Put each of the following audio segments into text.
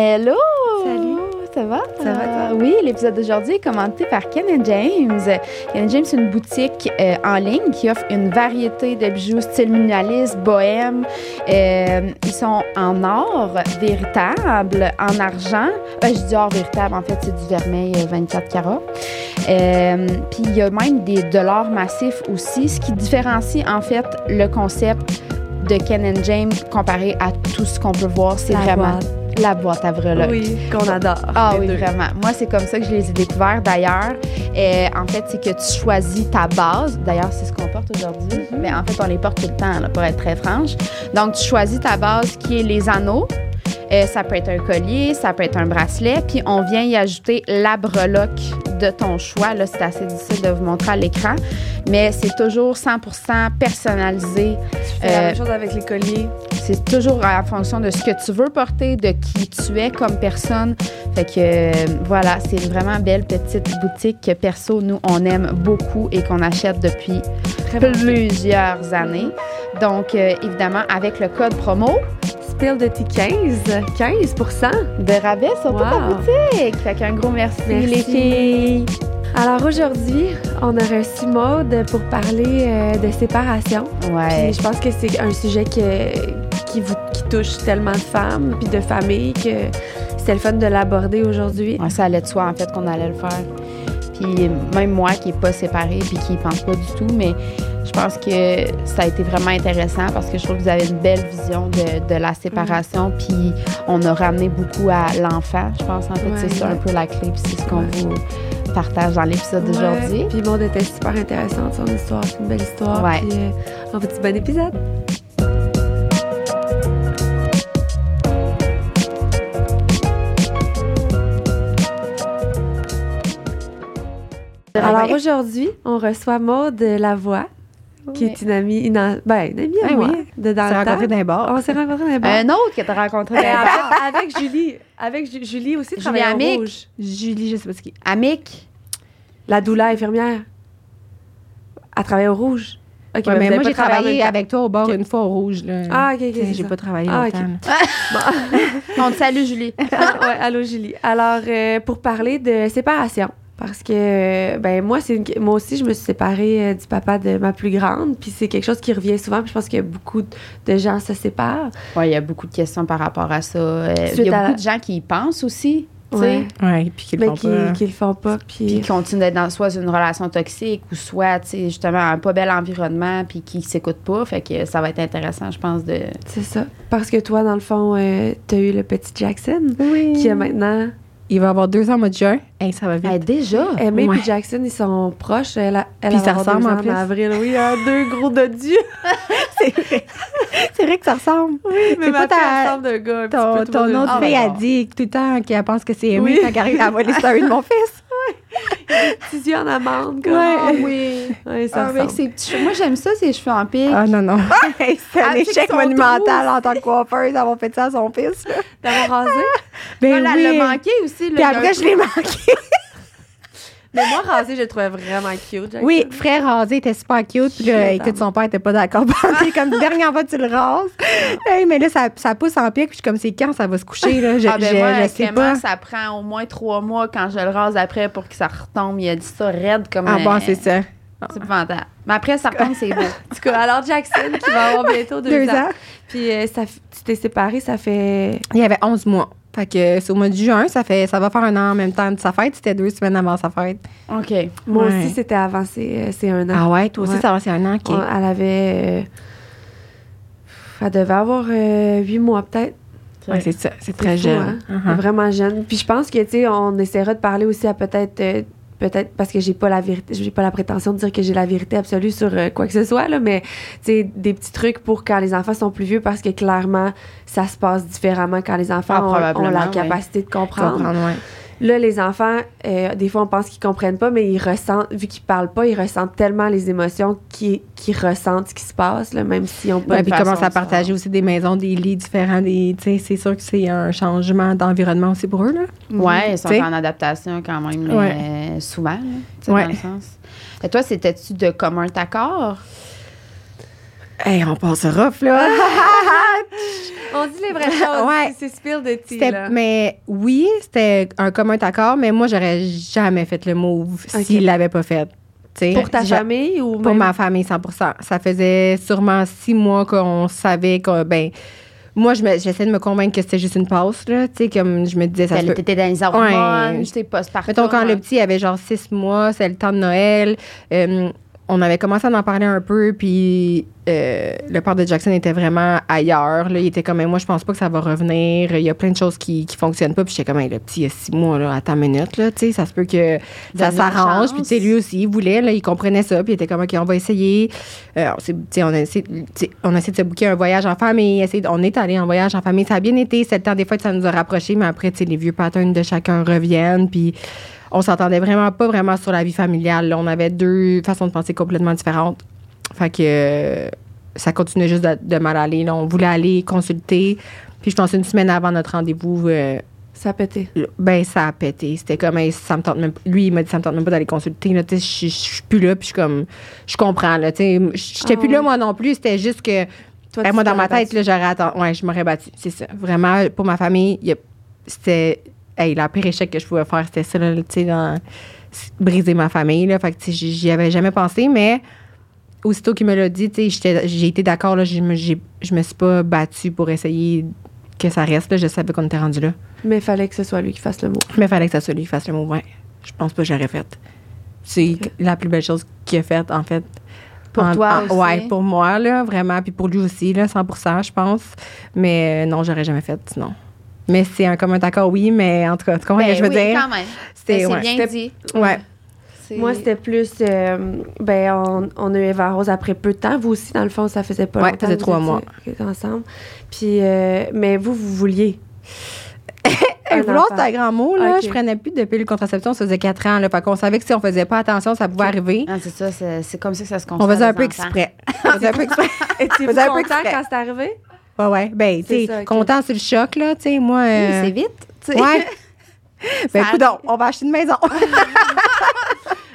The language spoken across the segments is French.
Hello! Salut. Ça va? Ça va, toi? Oui, l'épisode d'aujourd'hui est commenté par Ken James. Ken James, c'est une boutique euh, en ligne qui offre une variété de bijoux style minimaliste, bohème. Euh, ils sont en or véritable, en argent. Euh, je dis or véritable, en fait, c'est du vermeil euh, 24 carats. Puis il y a même des dollars massifs aussi, ce qui différencie en fait le concept de Ken James comparé à tout ce qu'on peut voir. C'est vraiment boîte. La boîte à breloques. Oui, qu'on adore. Ah oui, deux. vraiment. Moi, c'est comme ça que je les ai découverts. D'ailleurs, euh, en fait, c'est que tu choisis ta base. D'ailleurs, c'est ce qu'on porte aujourd'hui. Mm-hmm. Mais en fait, on les porte tout le temps, là, pour être très franche. Donc, tu choisis ta base qui est les anneaux. Euh, ça peut être un collier, ça peut être un bracelet, puis on vient y ajouter la breloque de ton choix. Là, c'est assez difficile de vous montrer à l'écran, mais c'est toujours 100% personnalisé. Fais la Euh, même chose avec les colliers. C'est toujours en fonction de ce que tu veux porter, de qui tu es comme personne. Fait que euh, voilà, c'est une vraiment belle petite boutique que perso, nous, on aime beaucoup et qu'on achète depuis Très plusieurs années. Donc, euh, évidemment, avec le code promo Spill de tea 15, 15% de rabais sur toute la boutique. Fait qu'un gros merci, Merci. les filles. Alors aujourd'hui, on a reçu Maude pour parler euh, de séparation. Ouais. Puis je pense que c'est un sujet que- qui, vous, qui touche tellement de femmes puis de familles que c'est le fun de l'aborder aujourd'hui. Ouais, ça allait de soi, en fait, qu'on allait le faire. Puis même moi qui n'est pas séparée puis qui y pense pas du tout, mais je pense que ça a été vraiment intéressant parce que je trouve que vous avez une belle vision de, de la séparation. Puis on a ramené beaucoup à l'enfant, je pense. En fait, Ouais. c'est ça un peu la clé. Puis c'est ce qu'on Ouais. vous partage dans l'épisode d'aujourd'hui. Puis Maude était super intéressante, son histoire. C'est une belle histoire. Puis euh, on vous dit bon épisode. Alors aujourd'hui, on reçoit Maude Lavoie, qui est une amie, une, an- ben, une amie à Ah moi, oui. de dans le rencontrés dans les bars. On s'est rencontrés les bars. Un autre que tu as rencontré Ben, en les bars. fait, avec Julie. Avec Ju- Julie aussi, Julie au Amick. rouge. Julie, je sais pas ce qui. Amic. La doula infirmière. Elle travaille au rouge. Ok, Ouais, mais moi, j'ai travaillé en avec toi au bar Ok. une fois au rouge. Là. Ah, ok, ok. C'est J'ai ça. pas travaillé Ah, longtemps. là. On te salue, Julie. ouais, allô Julie. Alors, euh, pour parler de séparation, parce que, euh, ben moi, c'est une- moi aussi, je me suis séparée euh, du papa de ma plus grande, puis c'est quelque chose qui revient souvent, puis je pense que beaucoup de gens se séparent. Oui, il y a beaucoup de questions par rapport à ça. Euh, Il y a à beaucoup la- de gens qui y pensent aussi. tu sais. Ouais. Puis qu'ils le qui, pas. qui le font pas, puis qui continuent d'être dans soit une relation toxique ou soit, tu sais, justement, un pas bel environnement puis qui s'écoutent pas. Fait que ça va être intéressant, je pense, de... C'est ça. Parce que toi, dans le fond, euh, t'as eu le petit Jackson, Oui. qui a maintenant... Il va avoir deux ans au mois de juin. Hey, ça va vite. Hey, déjà? Aimé Ouais. et Jackson, ils sont proches. Elle, a- elle Puis va ça avoir ressemble deux en ans plus. avril. Oui, hein, deux gros dodus. c'est vrai. c'est vrai que ça ressemble. Oui, mais C'est ma pas ta- ressemble de gars. un petit Ton, peu ton de- autre fille a dit tout le temps qu'elle pense que c'est Amy Oui. quand elle arrive à voir les stories de mon fils. Petits yeux en amande. Comme. Ouais. Ah oui. Ouais, ça Avec ressemble. ses petits cheveux. Moi, j'aime ça, ses cheveux en pique. Ah non, non. Hey, c'est un Ah, échec monumental en tant que coiffeuse d'avoir fait ça à son fils. D'avoir rasé. Ben Elle, elle oui. l'a manqué aussi. Puis Là, a après, je l'ai manqué. Mais moi, rasé, je le trouvais vraiment cute. Jackson. Oui, frère rasé était super cute. Puis là, écoute, son père était pas d'accord. Puis comme dernière fois, tu le rases. Hey, mais là, ça, ça pousse en pique. Puis je suis comme, c'est quand ça va se coucher? Là? Je, Ah ben je- moi, je sais Clément, pas. ça prend au moins trois mois quand je le rase après pour que ça retombe. Il a dit ça raide comme... Ah bon, euh, c'est ça. C'est épouvantable. Mais après, ça retombe, c'est beau. En tout cas, alors Jackson, qui va avoir bientôt deux, Deux ans. ans. Puis euh, ça, tu t'es séparée, ça fait. Il y avait 11 mois. Fait que c'est au mois de juin, ça fait ça va faire un an en même temps de sa fête. C'était deux semaines avant sa fête. OK. Moi Ouais. aussi, c'était avant, c'est euh, c'est un an. Ah ouais, toi aussi, Ouais. ça va, c'est un an. OK. On- Elle avait. euh, Elle devait avoir euh, huit mois, peut-être. Ouais, c'est ça. C'est très fou, jeune. hein? Uh-huh. Vraiment jeune. Puis je pense que, tu sais, on essaiera de parler aussi à peut-être. euh, Peut-être parce que j'ai pas la vérité, j'ai pas la prétention de dire que j'ai la vérité absolue sur euh, quoi que ce soit, là, mais tu sais, des petits trucs pour quand les enfants sont plus vieux parce que clairement, ça se passe différemment quand les enfants Ah, ont- la capacité de comprendre. Comprendre, ouais. Là, les enfants, euh, des fois, on pense qu'ils comprennent pas, mais ils ressentent, vu qu'ils parlent pas, ils ressentent tellement les émotions qu'ils qu'ils ressentent ce qui se passe, là, même s'ils ont pas Ouais, de puis façon commence à partager aussi des maisons, des lits différents. Des, tu sais, c'est sûr que c'est un changement d'environnement aussi pour eux. Là. Ouais, ils sont T'sais. en adaptation quand même Ouais. euh, souvent, là, Ouais. dans le sens. Et toi, c'était-tu de commun accord? Hey, on passe rough, là. On dit les vraies choses. Ouais. C'est spill de tea, là. mais oui, c'était un commun accord, mais moi, j'aurais jamais fait le move Ok. s'il l'avait pas fait. Tu sais, Pour ta famille ou Pour ma famille, 100% Ça faisait sûrement six mois qu'on savait que, ben, moi, je me- j'essayais de me convaincre que c'était juste une passe, là. Tu sais, comme je me disais, ça se peut. T'étais dans les hormones, Ouais. j'étais postpartum. Mettons, quand le petit avait genre six mois, c'est le temps de Noël. euh, on avait commencé à en parler un peu, puis euh, le père de Jackson était vraiment ailleurs. Là. Il était comme, moi, je pense pas que ça va revenir. Il y a plein de choses qui, qui fonctionnent pas. Puis j'étais comme, Hey, le petit, il y a six mois, là, attends une minute, là, tu sais, ça se peut que ça s'arrange. Puis, tu sais, lui aussi, il voulait, là, il comprenait ça. Puis il était comme, OK, on va essayer. Euh, on, a essayé, on a essayé de se booker un voyage en famille. on est allé en voyage en famille. Ça a bien été. C'est le temps des fois que ça nous a rapprochés, mais après, tu sais, les vieux patterns de chacun reviennent. Puis on s'entendait vraiment pas vraiment sur la vie familiale. là. On avait deux façons de penser complètement différentes. Fait que euh, ça continuait juste de, de mal aller. là. On voulait aller consulter. Puis je pense une semaine avant notre rendez-vous, euh, Ça a pété. ben ça a pété. C'était comme hey, ça me tente même Lui, il m'a dit ça me tente même pas d'aller consulter. là. Je suis plus là, puis je suis comme je comprends. là. J'étais Ah plus là moi non plus. C'était juste que Toi, ben, moi, dans ma tête, battu. là, j'aurais attendu. Ouais, je m'aurais battu. C'est ça. Vraiment, pour ma famille, c'était. Hey, la pire échec que je pouvais faire, c'était ça, là, tu sais, dans- briser ma famille, là. Fait que, j'y avais jamais pensé, mais aussitôt qu'il me l'a dit, j'ai été d'accord, là. Je me, je me suis pas battue pour essayer que ça reste, là. Je savais qu'on était rendu là. Mais il fallait que ce soit lui qui fasse le mot. Mais il fallait que ça soit lui qui fasse le mot. Ouais. Je pense pas que j'aurais fait. C'est la plus belle chose qu'il a faite, en fait. Pour En- toi en- aussi? Ouais, pour moi, là, vraiment. Puis pour lui aussi, là, 100% je pense. Mais euh, non, j'aurais jamais fait, sinon. Mais c'est un commun accord, oui, mais en tout cas, tu comprends ce Ben que je veux oui, dire? quand même. C'était- C'est ouais. bien C'était- dit. Ouais. C'est- Moi, c'était plus. euh, ben, on, on a eu Eva Rose après peu de temps. Vous aussi, dans le fond, ça faisait pas Ouais, longtemps. ça faisait trois mois. ensemble. Puis, euh, mais vous, vous vouliez. Un vouloir, c'est un grand mot, là. Je prenais plus de pilule contraception, ça faisait quatre ans, là. Fait qu'on savait que si on faisait pas attention, ça pouvait arriver. Ah, c'est ça, c'est c'est comme ça que ça se construit. On faisait un peu exprès. On faisait un peu exprès. Étiez-vous Faisais un peu content exprès. quand c'est arrivé? Ouais, ouais. Ben, tu C'est sais, content sur le choc, là, tu sais, moi. Oui, euh, c'est vite. tu sais. Ouais. ben, Ça coudonc, on va acheter une maison.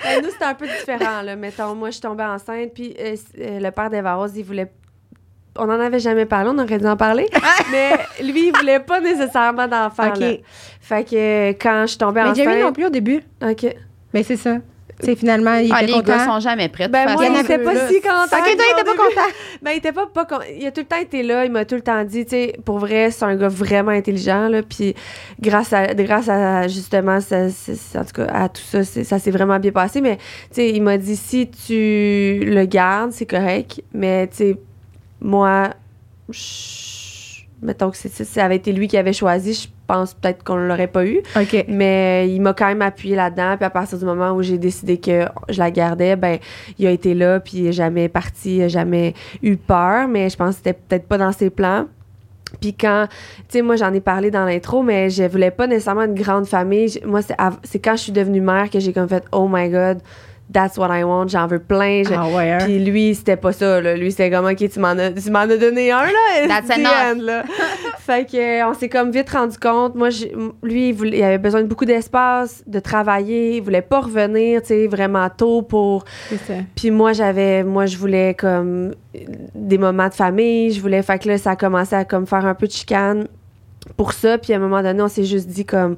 Ben, nous, c'était un peu différent, là. Mettons, moi, je suis tombée enceinte, puis euh, euh, le père d'Eva Rose, il voulait. On n'en avait jamais parlé, on aurait dû en parler. mais lui, il voulait pas nécessairement d'enfant. OK. là. Fait que quand je suis tombée Mais enceinte. Jamie non plus au début. OK. Mais c'est ça. Tu sais, finalement, il Ah, était les gars content. sont jamais prêts. Ben, moi, il était pas Là, si content. OK, toi, il était pas content. Ben, il était pas, pas con- Il a tout le temps été là. Il m'a tout le temps dit, tu sais, pour vrai, c'est un gars vraiment intelligent, là. Puis, grâce à, grâce à justement, ça, c'est- en tout cas, à tout ça, ça s'est vraiment bien passé. Mais, tu sais, il m'a dit, si tu le gardes, c'est correct. Mais, tu sais, moi, je- mettons que c'est- si ça avait été lui qui avait choisi, je pense peut-être qu'on l'aurait pas eu. Mais il m'a quand même appuyé là-dedans. Puis à partir du moment où j'ai décidé que je la gardais, ben il a été là, puis il est jamais parti, il a jamais eu peur. Mais je pense que c'était peut-être pas dans ses plans. Puis quand, tu sais, moi j'en ai parlé dans l'intro, mais je voulais pas nécessairement une grande famille. Moi, c'est quand je suis devenue mère que j'ai comme fait, oh my god, that's what I want, j'en veux plein. Je- Ah ouais, hein? Puis lui, c'était pas ça. Là. Lui, c'était comme, OK, tu m'en as, tu m'en as donné un, là. That's enough. end, là. fait que, euh, on s'est comme vite rendu compte. Moi, lui, il, voulait- il avait besoin de beaucoup d'espace, de travailler. Il voulait pas revenir, tu sais, vraiment tôt pour. Ça. Puis moi, j'avais. Moi, je voulais comme des moments de famille. Je voulais. Fait que là, ça a commencé à comme faire un peu de chicane pour ça. Puis à un moment donné, on s'est juste dit comme.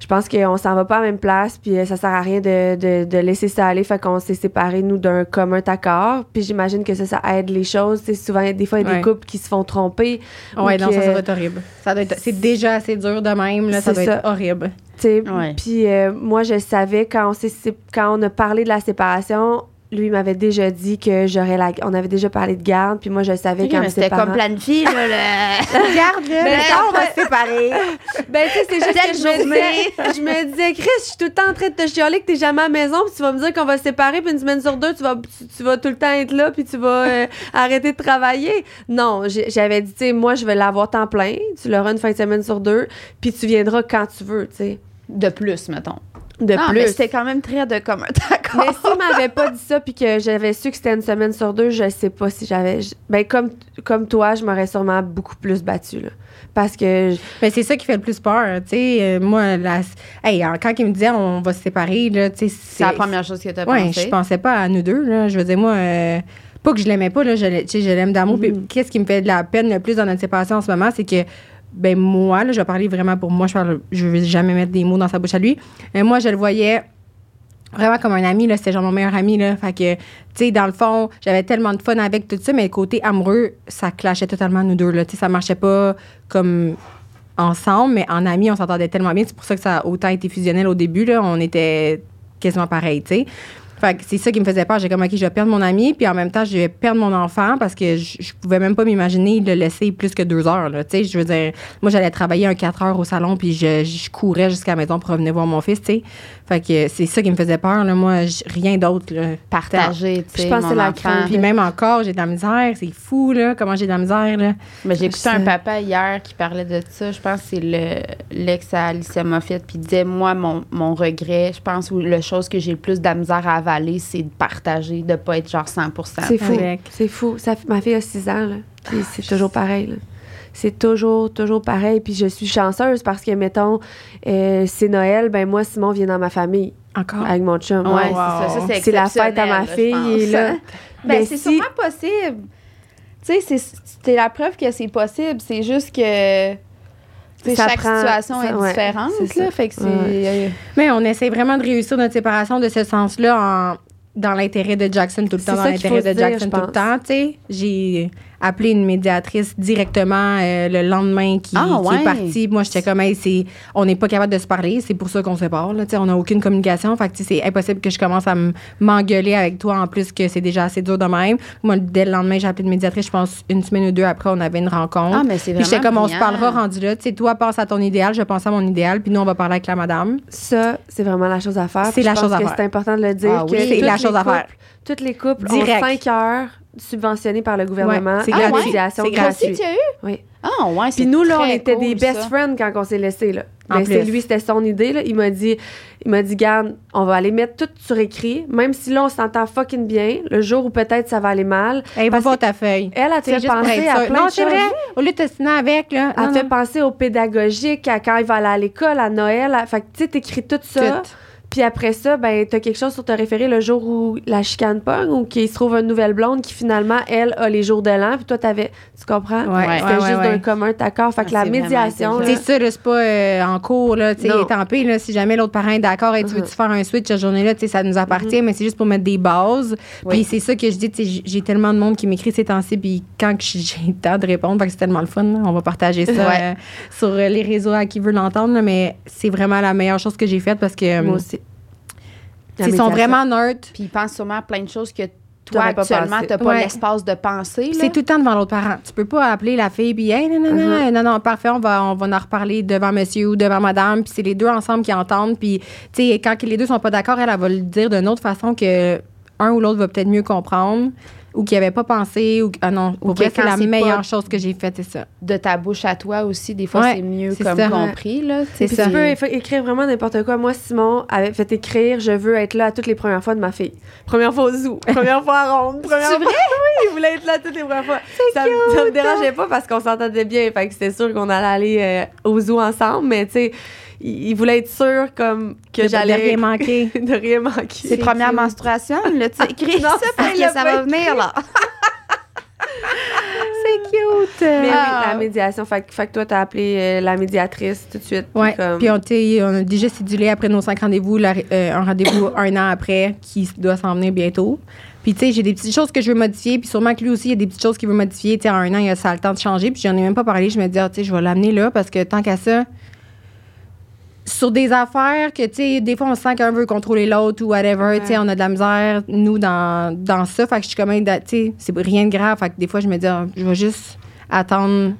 Je pense qu'on s'en va pas à la même place, puis euh, ça sert à rien de, de, de laisser ça aller. Fait qu'on s'est séparés, nous, d'un commun accord. Puis j'imagine que ça, ça aide les choses. Sais, souvent, des fois, il y a Ouais. des couples qui se font tromper. Ouais, ou non, ça, que- ça doit être horrible. Ça doit être, c'est déjà assez dur de même, là. Ça C'est doit ça. être horrible. Tu sais, Ouais. Puis euh, moi, je savais quand on, quand on a parlé de la séparation, lui il m'avait déjà dit que j'aurais la. On avait déjà parlé de garde, puis moi, je savais Ok, quand mais C'était comme planifié, là. le- Regarde, là. Mais là, on va se séparer. Ben, tu sais, c'est juste que je me, disais, je me disais, Chris, je suis tout le temps en train de te chialer que t'es jamais à la maison, puis tu vas me dire qu'on va se séparer, puis une semaine sur deux, tu vas, tu, tu vas tout le temps être là, puis tu vas euh, arrêter de travailler. Non, j'avais dit, tu sais, moi, je vais l'avoir temps plein, tu l'auras une fin de semaine sur deux, puis tu viendras quand tu veux, tu sais. De plus, mettons. De non, plus. c'était quand même très de commun d'accord. Mais s'il m'avait pas dit ça puis que j'avais su que c'était une semaine sur deux, je sais pas si j'avais. Ben comme comme toi, je m'aurais sûrement beaucoup plus battue là, parce que je- Mais c'est ça qui fait le plus peur, tu sais. Euh, moi, la... hey, quand il me disait on va se séparer, là, tu sais, C'est la première chose que tu as Ouais, pensé? je pensais pas à nous deux, là. Je veux dire, moi, euh, pas que je l'aimais pas, là, je, l'ai- tu sais, je l'aime d'amour. Puis qu'est-ce qui me fait de la peine le plus dans notre séparation en ce moment, c'est que, ben moi, là, je vais parler vraiment pour moi, je parle, je vais jamais mettre des mots dans sa bouche à lui. Mais moi, je le voyais vraiment comme un ami, là, c'était genre mon meilleur ami, là. Que, tu sais, dans le fond, j'avais tellement de fun avec tout ça, mais le côté amoureux, ça clashait totalement nous deux, là. Tu sais, ça marchait pas comme ensemble, mais en amis, on s'entendait tellement bien. C'est pour ça que ça a autant été fusionnel au début, là. On était quasiment pareil, tu sais. Fait que c'est ça qui me faisait peur. J'ai comme, OK, je vais perdre mon ami, puis en même temps, je vais perdre mon enfant parce que je, je pouvais même pas m'imaginer le laisser plus que deux heures, là. Tu sais, je veux dire, moi, j'allais travailler un quatre heures au salon, puis je, je courais jusqu'à la maison pour revenir voir mon fils, tu sais. Fait que c'est ça qui me faisait peur, là. Moi, rien d'autre. Partager, tu Je pense que c'est la crainte. Puis même encore, j'ai de la misère. C'est fou, là, comment j'ai de la misère, là. Mais j'ai écouté un papa hier qui parlait de ça. Je pense que c'est le l'ex à Alicia Moffett. Puis disait Moi, mon, mon regret, je pense, ou la chose que j'ai le plus de la misère à avaler, c'est de partager, de pas être genre 100 C'est fou. Avec. C'est fou. Ça, ma fille a 6 ans, là. Puis c'est toujours pareil, là. C'est toujours, toujours pareil. Puis je suis chanceuse parce que, mettons, euh, c'est Noël, ben moi, Simon vient dans ma famille Encore? avec mon chum. Ouais, wow. c'est ça. Ça, c'est C'est la fête à ma fille, là. Ben, Mais c'est si- sûrement possible. Tu sais, c'est- c'est la preuve que c'est possible. C'est juste que. Chaque prend- situation ça- est ouais, différente. là, fait que c'est. Ouais. euh, Mais on essaie vraiment de réussir notre séparation de ce sens-là en dans l'intérêt de Jackson tout le temps, dans ça qu'il l'intérêt faut de dire, Jackson tout le temps, tu sais. J'ai appelé une médiatrice directement euh, le lendemain qui, Ah, qui ouais. est partie. Moi, j'étais comme, hey, c'est, on n'est pas capable de se parler, c'est pour ça qu'on se sépare, là. On n'a aucune communication, fait que, c'est impossible que je commence à m'engueuler avec toi en plus que c'est déjà assez dur de même. Moi, dès le lendemain, j'ai appelé une médiatrice, je pense une semaine ou deux après, on avait une rencontre. Ah, mais c'est Puis j'étais vraiment comme, on se parlera rendu là. Tu sais, toi, pense à ton idéal, je pense à mon idéal, puis nous, on va parler avec la madame. Ça, c'est vraiment la chose à faire. C'est la je pense chose à que faire. C'est important de le dire. Ah que oui. C'est la chose à faire. Toutes les couples Direct. ont 5 heures subventionnées par le gouvernement. Ouais, c'est à gratuit. aussi, gratuite. tu as eu? Oui. Ah, ouais, c'est Puis nous, là, on était des best ça. friends quand on s'est laissés, là. En Mais c'est plus. lui, c'était son idée, là. Il m'a dit, il m'a dit, garde, on va aller mettre tout sur écrit, même si là, on s'entend fucking bien, le jour où peut-être ça va aller mal. Va Parce voir que ta feuille. Elle, elle te C'est fait penser à plein Non, de c'est choses. vrai. Au lieu de t'ostiner avec, là. Elle non, te fait non. penser au pédagogique, à quand il va aller à l'école, à Noël. à- Fait que, tu sais, t'écris tout ça. Tout. Puis après ça, ben, t'as quelque chose sur te référer le jour où la chicane pogne ou qu'il se trouve une nouvelle blonde qui finalement, elle, a les jours de l'an. Puis toi, t'avais. Tu comprends? Ouais, C'était ouais, juste ouais, d'un commun accord. Fait que Ah, la médiation, C'est ça, là, c'est pas euh, en cours, là, tu sais, Non. tant pis, là, si jamais l'autre parent est d'accord et tu veux-tu Mhm. faire un switch cette journée-là, tu sais, ça nous appartient, mais c'est juste pour mettre des bases. Oui. Puis c'est ça que je dis, tu sais, j'ai- tellement de monde qui m'écrit ces temps-ci, puis quand j'ai le temps de répondre, fait que c'est tellement le fun, là, on va partager ça Ouais. euh, sur euh, les réseaux à qui veut l'entendre, là, mais c'est vraiment la meilleure chose que j'ai faite parce que, moi aussi. Tu ils sont vraiment neutres. Puis il pense sûrement à plein de choses que toi, actuellement, pensé. t'as pas Ouais. l'espace de penser. C'est tout le temps devant l'autre parent. Tu peux pas appeler la fille puis hey, non, non, non, non, non, parfait, on va, on va en reparler devant monsieur ou devant madame. Puis c'est les deux ensemble qui entendent. Puis, tu sais, quand les deux sont pas d'accord, elle, elle va le dire d'une autre façon que un ou l'autre va peut-être mieux comprendre ou qui avait pas pensé. Ou, ah non, que vrai, c'est la meilleure chose que j'ai faite, c'est ça. De ta bouche à toi aussi, des fois, Ouais, c'est mieux c'est comme ça. compris. Là, C'est ça. tu peux écrire vraiment n'importe quoi. Moi, Simon avait fait écrire Je veux être là à toutes les premières fois de ma fille. Première fois au zoo, première fois à Ronde, première fois. oui, il voulait être là toutes les premières fois. Ça, me- ça me dérangeait pas parce qu'on s'entendait bien. Fait que c'était sûr qu'on allait aller euh, au zoo ensemble. Mais tu sais, il, il voulait être sûr comme que j'allais. de rien manquer. de rien manquer. Ses premières menstruations, là, tu écris Non, ça parce que ça va venir, là. C'est cute. Mais oui, Ah. la médiation. Fait, que- fait que toi, t'as appelé euh, la médiatrice tout de suite. Ouais. comme- Puis on, on a déjà cédulé après nos cinq rendez-vous, la- euh, un rendez-vous un an après qui doit s'en venir bientôt. Puis, tu sais, j'ai des petites choses que je veux modifier. Puis, sûrement que lui aussi, il y a des petites choses qu'il veut modifier. Tu sais, en un an, il a ça a le temps de changer. Puis, j'en ai même pas parlé. Je me dis, ah, tu sais, je vais l'amener là parce que tant qu'à ça, sur des affaires que, tu sais, des fois, on sent qu'un veut contrôler l'autre ou whatever. Tu sais, on a de la misère, nous, dans, dans ça. Fait que je suis comme, tu sais, c'est rien de grave. Fait que des fois, je me dis, ah, je vais juste attendre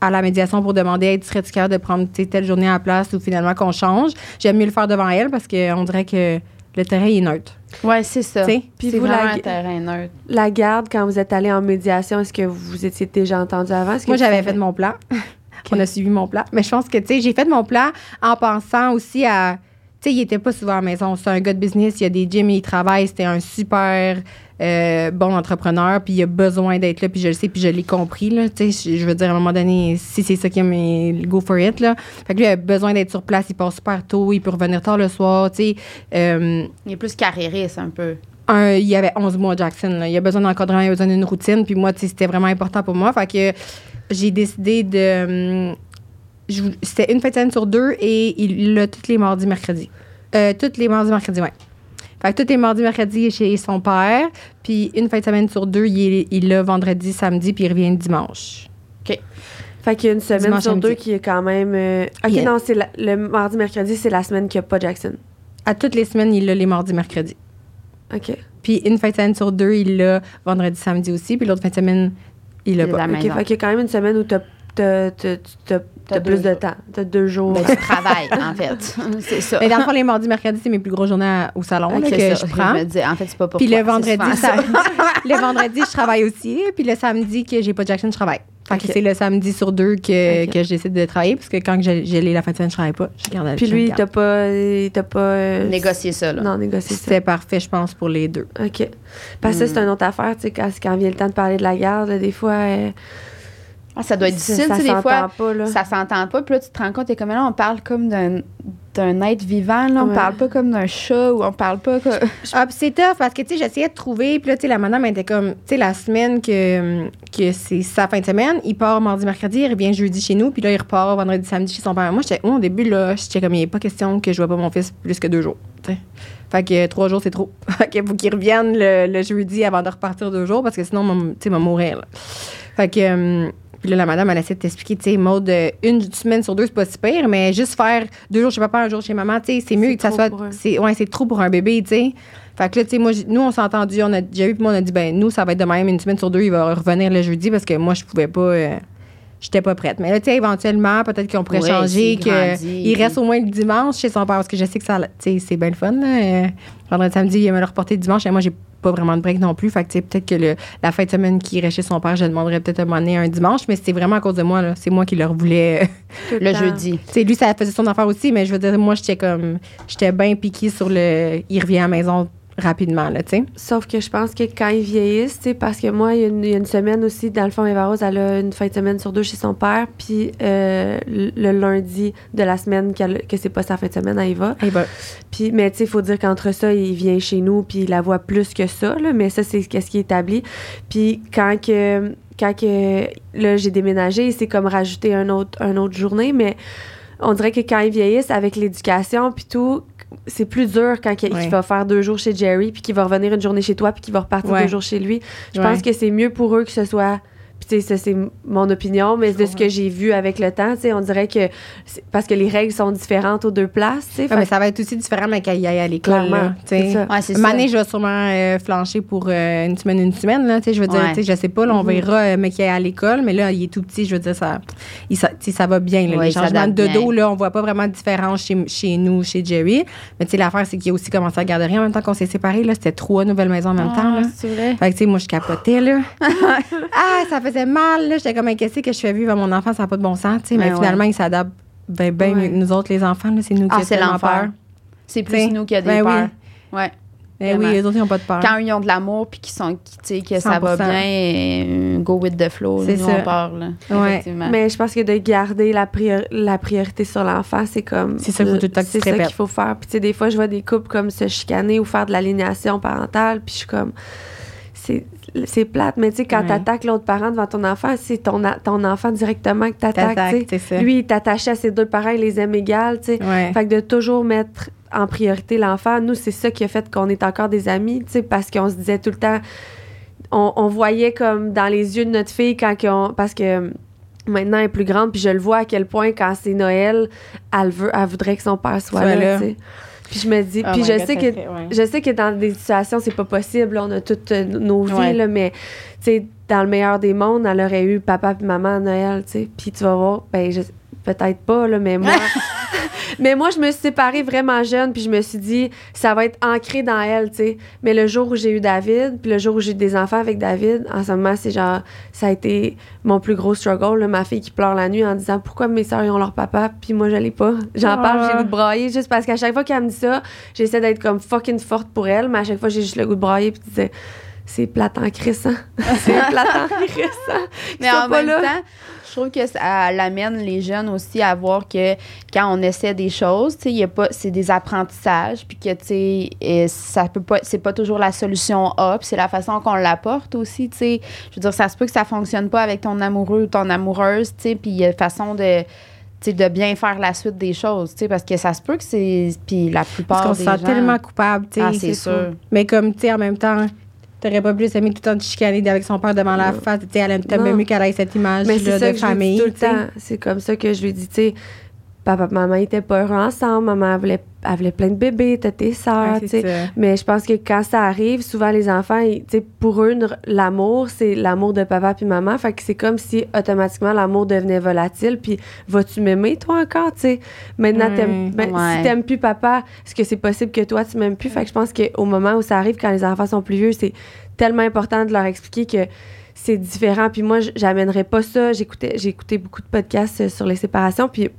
à la médiation pour demander hey, tu capable de prendre tu sais, telle journée à la place ou finalement qu'on change? J'aime mieux le faire devant elle parce qu'on dirait que le terrain est neutre. Ouais, c'est ça. Tu sais? Puis c'est vous, vraiment la- un terrain neutre. La garde, quand vous êtes allé en médiation, est-ce que vous étiez déjà entendu avant? Est-ce que Moi, j'avais savais? fait mon plan. On a suivi mon plan. Mais je pense que, tu sais, j'ai fait mon plan en pensant aussi à. Tu sais, il était pas souvent à la maison. C'est un gars de business, il y a des gyms, il travaille. C'était un super euh, bon entrepreneur, puis il a besoin d'être là, puis je le sais, puis je l'ai compris, là. Tu sais, je- veux dire, à un moment donné, si c'est ça qu'il aime, go for it, là. Fait que lui, il a besoin d'être sur place, il part super tôt, il peut revenir tard le soir, tu sais. Euh, Il est plus carriériste un peu. un, il y avait 11 mois, Jackson. là. Il a besoin d'encadrement, il a besoin d'une routine. Puis moi, tu sais, c'était vraiment important pour moi. Fait que j'ai décidé de. hum, C'était une fin de semaine sur deux et il l'a tous les mardis, mercredis. Euh, tous les mardis, mercredis, ouais. Fait que tous les mardis, mercredis chez son père. Puis une fin de semaine sur deux, il est- il l'a vendredi, samedi, puis il revient dimanche. Fait qu'il y a une semaine Dimanche sur deux qui est quand même. euh, Ok, Yeah. non, c'est le mardi, mercredi, c'est la semaine qu'il n'y a pas Jackson. À toutes les semaines, il l'a les mardis, mercredis. Ok. Puis une fin de semaine sur deux, il l'a vendredi, samedi aussi. Puis l'autre fin de semaine, il est pas. Ok, fait qu'il y a quand même une semaine où t'as t'as- t'as- t'as- t'as deux plus de jours. temps. T'as deux jours. Ben, tu travailles, en fait. C'est ça. Mais dans le fond, les mardis, mercredis, c'est mes plus grosses journées au salon là, Ok, que c'est je ça. prends. me dis, en fait, c'est pas pour Puis toi, le vendredi, ça- le vendredi, je travaille aussi. Puis le samedi, que j'ai pas Jackson, je travaille. Fait que c'est le samedi sur deux que, Ok. que je décide de travailler. Parce que quand que j'ai la fin de semaine, je travaille pas. Je garde Puis je lui, t'as pas. il t'a pas. euh, Négocier ça, là. Non, négocier ça. C'était parfait, je pense, pour les deux. OK. Parce que ça, c'est Hmm. une autre affaire, tu sais, quand, quand vient le temps de parler de la garde, des fois. euh, Ah, ça doit être difficile, ça tu sais, des fois. s'entend pas, là. Ça s'entend pas, puis là, tu te rends compte, t'es comme là, on parle comme d'un d'un être vivant, là. On Ouais. parle pas comme d'un chat ou on parle pas comme. Ah, c'est tough parce que, tu sais, j'essayais de trouver. Puis là, tu sais, la madame elle était comme, tu sais, la semaine que, que c'est sa fin de semaine, il part mardi, mercredi, il revient jeudi chez nous, puis là, il repart vendredi, samedi chez son père. Moi, j'étais, moi, au début, là, j'étais comme, il n'est pas question que je vois pas mon fils plus que deux jours, tu sais. Fait que trois jours, c'est trop. fait qu'il faut qu'il revienne le, le jeudi avant de repartir deux jours parce que sinon, tu sais, il va mourir, là. Fait que. Puis là, la madame, elle essaie de t'expliquer, tu sais, mode, euh, une semaine sur deux, c'est pas si pire, mais juste faire deux jours chez papa, un jour chez maman, tu sais, c'est mieux que ça soit. C'est, ouais, c'est trop pour un bébé, tu sais. Fait que là, tu sais, moi, nous, on s'est entendu, on a déjà eu, puis moi, on a dit, ben, nous, ça va être de même, une semaine sur deux, il va revenir le jeudi parce que moi, je pouvais pas. euh, J'étais pas prête. Mais là, tu sais, éventuellement, peut-être qu'on pourrait changer, qu'il reste au moins le dimanche chez son père, parce que je sais que ça, tu sais, c'est bien le fun. Là. Euh, Vendredi, samedi, il va me le reporter dimanche, et moi, j'ai pas vraiment de break non plus. Fait que, tu sais, peut-être que le- la fin de semaine qui irait chez son père, je demanderais peut-être à m'amener un dimanche, mais c'est vraiment à cause de moi, là. C'est moi qui leur voulais. Le temps. jeudi. Tu sais, lui, ça faisait son affaire aussi, mais je veux dire, moi, j'étais comme. J'étais bien piquée sur le. Il revient à la maison rapidement, là, tu sais. Sauf que je pense que quand ils vieillissent, tu sais, parce que moi, il y, a une, il y a une semaine aussi, dans le fond, Eva Rose, elle a une fin de semaine sur deux chez son père, puis euh, le lundi de la semaine qu'elle- que c'est pas sa fin de semaine, elle y va. Ben, Puis, mais tu sais, il faut dire qu'entre ça, il vient chez nous, puis il la voit plus que ça, là, mais ça, c'est ce qui est établi. Puis quand que, quand que, là, j'ai déménagé, c'est comme rajouter un autre, un autre journée, mais on dirait que quand ils vieillissent, avec l'éducation, puis tout, c'est plus dur quand il, Ouais. va faire deux jours chez Jerry, puis qu'il va revenir une journée chez toi, puis qu'il va repartir Ouais. deux jours chez lui. Je pense que c'est mieux pour eux que ce soit... Puis, ça, c'est mon opinion, mais de ce que j'ai vu avec le temps, tu sais, on dirait que... Parce que les règles sont différentes aux deux places, tu sais. ouais, fait mais ça va être aussi différent mais qu'il y aille à l'école, Clairement, là, tu sais. c'est ça. Ouais, ça. année, je vais sûrement euh, flancher pour euh, une semaine, une semaine. Là, tu sais, je veux dire, Ouais. tu sais, je sais pas, là, on Mhm. verra, euh, mais qu'il est à l'école, mais là, il est tout petit, je veux dire, ça, il, ça, tu sais, ça va bien. Là, Ouais, les changements de dos, là, on voit pas vraiment de différence chez, chez nous, chez Jerry. Mais tu sais, l'affaire, c'est qu'il a aussi commencé à garder rien en même temps qu'on s'est séparés. Là, c'était trois nouvelles maisons en même temps. Là. Ah, c'est vrai. Fait que, tu sais, moi, je capotais, là. ah, ça faisait mal, là. J'étais comme, Mais qu'est-ce que je fais vivre à mon enfant, ça n'a pas de bon sens, tu sais. Mais Ouais, finalement, il s'adapte bien ben Ouais. mieux que nous autres, les enfants. C'est nous qui Ah, avons c'est tellement l'enfer. peur. C'est plus T'sais, nous qui a des ben oui. peurs. Ouais. Eh oui, les autres, ils n'ont pas de peur. Quand ils ont de l'amour puis qu'ils sont, sais, que ça va 100%. bien, et, go with the flow. là, C'est nous, ça. on part, là. Ouais. Mais je pense que de garder la, prior- la priorité sur l'enfant, c'est comme. C'est ça qu'il faut tout le temps que tu C'est te ça répètes. qu'il faut faire. Puis, tu sais, des fois, je vois des couples comme se chicaner ou faire de l'aliénation parentale. Puis, je suis comme. C'est. C'est plate, mais tu sais, quand Ouais. t'attaques l'autre parent devant ton enfant, c'est ton, ton enfant directement que t'attaques. Lui, il est attaché à ses deux parents, il les aime égales, tu sais. Ouais. Fait que de toujours mettre en priorité l'enfant, nous, c'est ça qui a fait qu'on est encore des amis, tu sais, parce qu'on se disait tout le temps, on, on voyait comme dans les yeux de notre fille quand qu'on, parce que maintenant elle est plus grande, puis je le vois à quel point quand c'est Noël, elle veut, elle voudrait que son père soit Soit là, là. tu sais. Puis je me dis, Oh puis je God, sais que ouais. je sais que dans des situations, c'est pas possible. là, on a toutes euh, nos vies, Ouais. là, mais tu sais, dans le meilleur des mondes, elle aurait eu papa et maman à Noël, tu sais. Puis tu vas voir, ben, je- peut-être pas, là, mais moi. mais moi, je me suis séparée vraiment jeune, puis je me suis dit, ça va être ancré dans elle, tu sais. Mais le jour où j'ai eu David, puis le jour où j'ai eu des enfants avec David, en ce moment, c'est genre, ça a été mon plus gros struggle, là, ma fille qui pleure la nuit en disant, pourquoi mes soeurs, ils ont leur papa, puis moi, je l'ai pas. J'en parle, j'ai le goût de brailler, juste parce qu'à chaque fois qu'elle me dit ça, j'essaie d'être comme fucking forte pour elle, mais à chaque fois, j'ai juste le goût de brailler, puis dire, c'est plate en crissant. c'est plate en crissant. Mais en pas même là. temps, je trouve que ça l'amène les jeunes aussi à voir que quand on essaie des choses, tu sais, pas, c'est des apprentissages, puis que tu sais, ça peut pas, c'est pas toujours la solution A, puis c'est la façon qu'on l'apporte aussi, tu sais. Je veux dire, ça se peut que ça fonctionne pas avec ton amoureux ou ton amoureuse, tu sais, puis il y a une façon de bien faire la suite des choses, parce que ça se peut que c'est... Puis la plupart Parce qu'on se des sent gens... tellement coupable. Ah, c'est sûr. tout. Mais comme, tu sais, en même temps, t'aurais pas plus aimé tout le temps de chicaner avec son père devant la face. Tu sais, elle aime Non. mieux qu'elle ait cette image Mais là, ça de que je lui famille. dis tout le temps. C'est comme ça que je lui dis, tu sais, papa et maman étaient pas heureux ensemble, maman voulait, elle voulait plein de bébés, t'as tes sœurs, Ouais, sais. Mais je pense que quand ça arrive, souvent les enfants, ils- pour eux, l'amour, c'est l'amour de papa puis maman. Fait que c'est comme si automatiquement l'amour devenait volatile. Puis vas-tu m'aimer toi encore, tu sais? Maintenant, t'aimes- ben, Ouais. si t'aimes plus papa, est-ce que c'est possible que toi tu m'aimes plus? Fait que je pense qu'au moment où ça arrive, quand les enfants sont plus vieux, c'est tellement important de leur expliquer que c'est différent. Puis moi, j'amènerais pas ça. J'écoutais, j'ai écouté beaucoup de podcasts euh, sur les séparations. Puis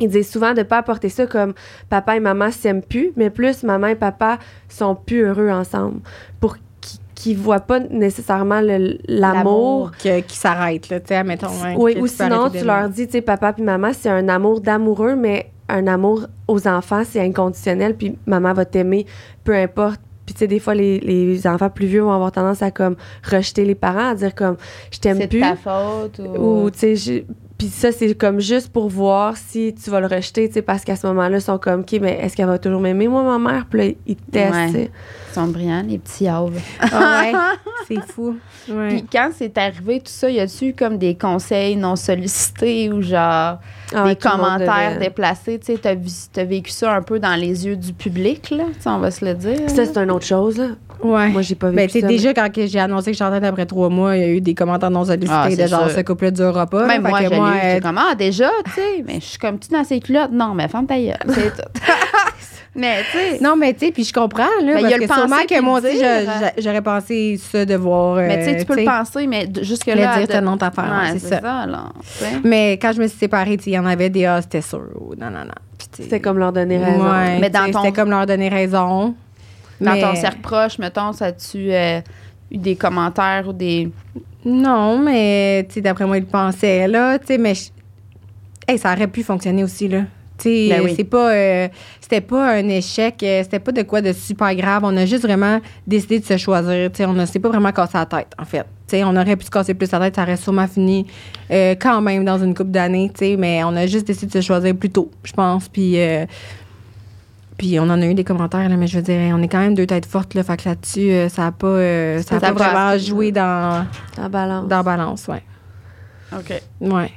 ils disaient souvent de pas apporter ça comme papa et maman s'aiment plus, mais plus maman et papa sont plus heureux ensemble. Pour qu'ils qu'ils voient pas nécessairement l'amour. Qui s'arrête, là, tu sais, admettons. ouais, oui, ou sinon, tu leur dis, tu sais, papa puis maman, c'est un amour d'amoureux, mais un amour aux enfants, c'est inconditionnel, puis maman va t'aimer, peu importe. Puis, tu sais, des fois, les, les enfants plus vieux vont avoir tendance à, comme, rejeter les parents, à dire, comme, je t'aime C'est de plus. ta faute ou... Ou, tu sais, puis ça, c'est comme juste pour voir si tu vas le rejeter, tu sais, parce qu'à ce moment-là, ils sont comme, OK, mais est-ce qu'elle va toujours m'aimer, moi, ma mère? Puis là, ils te testent, Ouais. Sont brillants, les petits hauves. Ah ouais, c'est fou. Ouais. Puis quand c'est arrivé, tout ça, y a-tu comme des conseils non sollicités ou genre Ah des commentaires déplacés? Tu sais, t'as, vécu ça un peu dans les yeux du public, là? Tu sais, on va se le dire. Ça, c'est une autre chose, là. Ouais. Moi, j'ai pas Ben, vécu tu sais, ça. déjà, quand j'ai annoncé que j'entendais après trois mois, il y a eu des commentaires non sollicités Ah, de c'est genre, sûr. ce couple-là durera pas. Même moi, euh, j'étais comme, ah, déjà, tu sais, mais je suis comme, tu dans ces culottes? Non, mais ferme ta gueule, c'est tout. mais, tu sais, Non, mais tu sais, puis je comprends, là, Ben, il y parce a le que sûrement que moi le aussi, je- j'aurais pensé ça de voir. mais tu sais, euh, tu peux le penser, mais jusque-là. Le dire, de- une autre affaire, Ouais, c'est ça. ça, là. Mais quand je me suis séparée, tu sais, il y en avait des ah, c'était sûr. Non, non, non. C'était comme leur donner raison. Ouais, Mais dans ton- C'était comme leur donner raison. Dans Mais- ton cercle proche, mettons, ça tu euh, eu des commentaires ou des. Non, mais tu sais, d'après moi, il pensait, là, tu sais, mais je- hey, ça aurait pu fonctionner aussi, là. Ben oui. c'est pas, euh, c'était pas un échec, euh, c'était pas de quoi de super grave. On a juste vraiment décidé de se choisir. Tu sais, on ne s'est pas vraiment cassé la tête, en fait. Tu sais, on aurait pu se casser plus la tête, ça aurait sûrement fini euh, quand même dans une couple d'années, tu sais, mais on a juste décidé de se choisir plus tôt, je pense. Puis, euh, puis on en a eu des commentaires, là, mais je veux dire, on est quand même deux têtes fortes, là, fait que là-dessus, euh, ça a pas, euh, ça a pas vraiment joué dans, En balance. dans balance, ouais. OK. Ouais.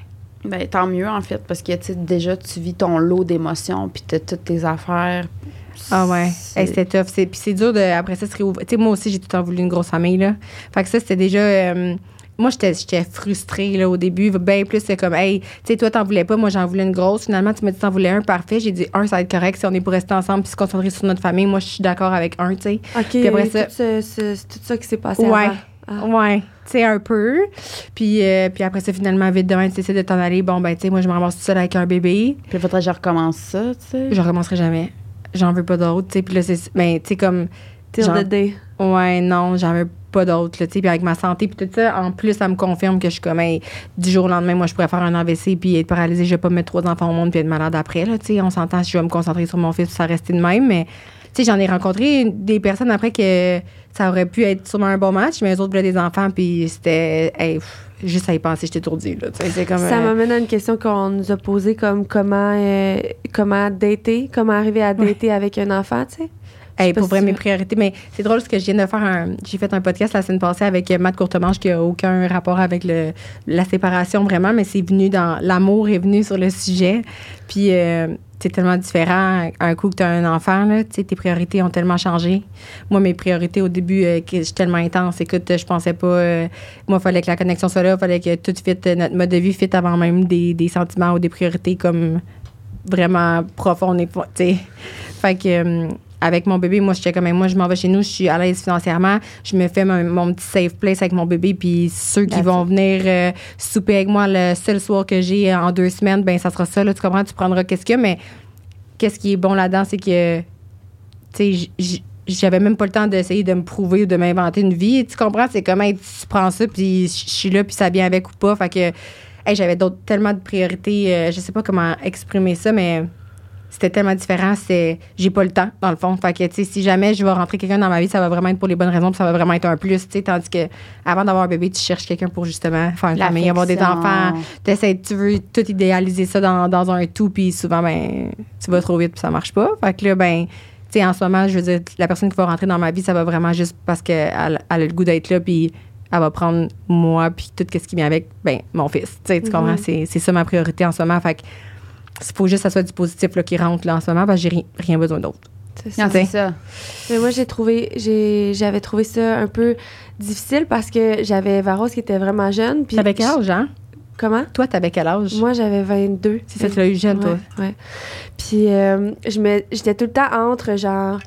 Ben, tant mieux, en fait, parce que, déjà, tu vis ton lot d'émotions, puis t'as toutes tes affaires. Ah ouais. C'est- Hey, c'était tough. C'est- Puis c'est dur de, après ça, se réouvrir. Tu sais, moi aussi, j'ai tout le temps voulu une grosse famille, là. Fait que ça, c'était déjà. euh, moi, j'étais j'étais frustrée, là, au début. Bien plus, c'est comme, hey, tu sais, toi, t'en voulais pas, moi, j'en voulais une grosse. Finalement, tu m'as dit, t'en voulais un, parfait. J'ai dit, un, ça va être correct si on est pour rester ensemble puis se concentrer sur notre famille. Moi, je suis d'accord avec un, tu sais. OK, Puis après ça- tout tout ça qui s'est passé Ouais. avant. Ah. Ouais, tu sais, un peu. Puis, euh, puis après ça, finalement, vite demain, tu décides de t'en aller. Bon, ben, tu sais, moi, je me ramasse toute seule avec un bébé. Puis il faudrait que je recommence ça, tu sais. Je recommencerai jamais. J'en veux pas d'autres, tu sais. Puis là, c'est. Ben, tu sais, comme. Genre- the day. Ouais, non, j'en veux pas d'autres, là, tu sais. Puis avec ma santé, puis tout ça, en plus, ça me confirme que je suis comme, hey, du jour au lendemain, moi, je pourrais faire un AVC puis être paralysée. Je vais pas mettre trois enfants au monde puis être malade après, là, tu sais. On s'entend si je vais me concentrer sur mon fils, ça va rester de même. Mais, sais, j'en ai rencontré des personnes après que ça aurait pu être sûrement un bon match, mais eux autres voulaient des enfants, puis c'était, hey, juste à y penser, j'étais là, comme. Ça euh, m'amène à une question qu'on nous a posée comme comment euh, comment dater, comment arriver à dater avec un enfant, tu sais. Hey, pour vrai, mes priorités. Mais c'est drôle parce que je viens de faire un. J'ai fait un podcast la semaine passée avec Matt Courtemanche qui a aucun rapport avec le, la séparation vraiment, mais c'est venu dans. L'amour est venu sur le sujet. Puis euh, c'est tellement différent un coup que tu as un enfant, là. Tes priorités ont tellement changé. Moi, mes priorités au début, euh, que j'étais tellement intense. Écoute, je pensais pas. euh, moi, il fallait que la connexion soit là, il fallait que tout fit, euh, notre mode de vie fit avant même des, des sentiments ou des priorités comme vraiment profondes et. Tu sais. Fait que. Euh, avec mon bébé, moi, j'étais comme, moi, je m'en vais chez nous, je suis à l'aise financièrement, je me fais mon, mon petit safe place avec mon bébé, puis ceux qui That's vont venir euh, souper avec moi le seul soir que j'ai en deux semaines, ben ça sera ça, là, tu comprends, tu prendras qu'est-ce qu'il y a, mais qu'est-ce qui est bon là-dedans, c'est que, tu sais, j'avais même pas le temps d'essayer de me prouver ou de m'inventer une vie, tu comprends, c'est comme, hey, tu prends ça, puis je suis là, puis ça vient avec ou pas, fait que, hey, j'avais d'autres tellement de priorités. euh, je sais pas comment exprimer ça, mais c'était tellement différent. C'est j'ai pas le temps, dans le fond. Fait que, tu sais, si jamais je vais rentrer quelqu'un dans ma vie, ça va vraiment être pour les bonnes raisons, puis ça va vraiment être un plus, tu sais. Tandis que avant d'avoir un bébé, tu cherches quelqu'un pour justement faire une famille, avoir des enfants. Tu veux tout idéaliser ça dans, dans un tout, puis souvent, ben, tu vas trop vite, puis ça marche pas. Fait que là, ben, tu sais, en ce moment, je veux dire, la personne qui va rentrer dans ma vie, ça va vraiment juste parce qu'elle elle a le goût d'être là, puis elle va prendre moi, puis tout ce qui vient avec, ben, mon fils. Tu sais, tu comprends? C'est c'est ça ma priorité en ce moment. Fait que il faut juste que ça soit du positif là, qui rentre là, en ce moment, parce que j'ai ri- rien besoin d'autre. C'est ça. Mais moi, j'ai trouvé, j'avais trouvé ça un peu difficile parce que j'avais Varos qui était vraiment jeune. T'avais quel âge, hein? Comment? Toi, t'avais quel âge? Moi, j'avais 22. C'est ça, tu l'as eu jeune, toi. Ouais. Puis euh, j'étais tout le temps entre genre.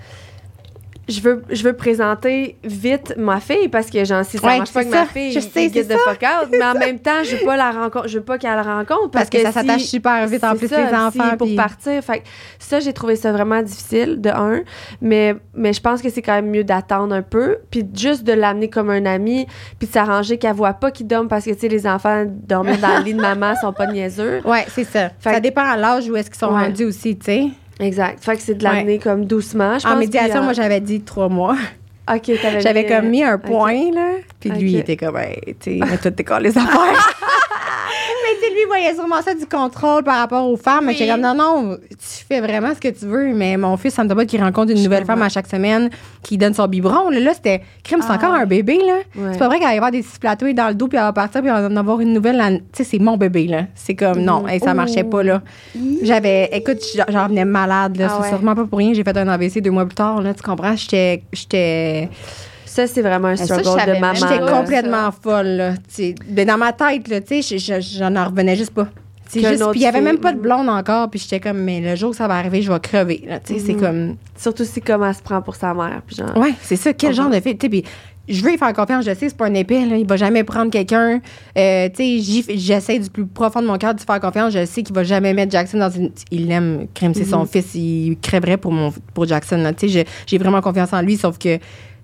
Je veux, je veux présenter vite ma fille parce que genre si ça Ouais, marche pas avec ma fille, Je sais, get the fuck out. Mais en même temps, je veux pas la rencontre, je veux pas qu'elle la rencontre Parce parce, que ça si- s'attache super vite en plus ça, les enfants. si pour puis- partir. Fait que ça, j'ai trouvé ça vraiment difficile, de un. Mais, mais je pense que c'est quand même mieux d'attendre un peu, puis juste de l'amener comme un ami, puis de s'arranger qu'elle voit pas qu'il dorme parce que, tu sais, les enfants dormir dans le lit de maman sont pas niaiseux. Ouais, c'est ça. Fait ça que- dépend à l'âge où est-ce qu'ils sont Ouais. rendus aussi, tu sais. Exact. Fait que c'est de l'amener comme doucement, je pense. En médiation, euh, moi, j'avais dit trois mois. OK, t'avais J'avais mis, comme mis un point, là. Puis lui, il était comme, hey, tu sais, toutes tes les affaires. mais tu lui, il voyait sûrement ça du contrôle par rapport aux femmes. Mais Oui. j'étais comme, non, non, tu fais vraiment ce que tu veux. Mais mon fils, ça me pas qu'il rencontre une Je nouvelle femme à chaque semaine, qui donne son biberon. Là, là c'était, crème, c'est Ah. encore un bébé, là. Ouais. C'est pas vrai qu'elle va y avoir des sifflatouilles dans le dos, puis elle va partir, puis elle va en avoir une nouvelle. Tu sais, c'est mon bébé, là. C'est comme, non, hey, ça marchait pas, là. J'avais, écoute, j'en venais malade, là. Ah c'est ouais. sûrement pas pour rien. J'ai fait un AVC deux mois plus tard, là. Tu comprends? J'étais, j'étais, Ça, c'est vraiment un ça, struggle savais de maman. j'étais là, complètement folle, là. Mais dans ma tête, là, tu sais, je- je- j'en en revenais juste pas. C'est juste, puis il y avait même pas de blonde encore, puis j'étais comme, mais le jour où ça va arriver, je vais crever, là. C'est Mhm. comme, Surtout si comme elle se prend pour sa mère. Puis genre, Ouais, c'est ça. Quel Mhm. genre de fille? Puis je veux y faire confiance. Je sais, c'est pas un épée. Là. Il va jamais prendre quelqu'un. Euh, tu sais, j'y- j'essaie du plus profond de mon cœur de faire confiance. Je sais qu'il va jamais mettre Jackson dans une. Il l'aime. Crème, c'est son Mhm. fils. Il crèverait pour, mon, pour Jackson. Tu sais, j'ai vraiment confiance en lui, sauf que.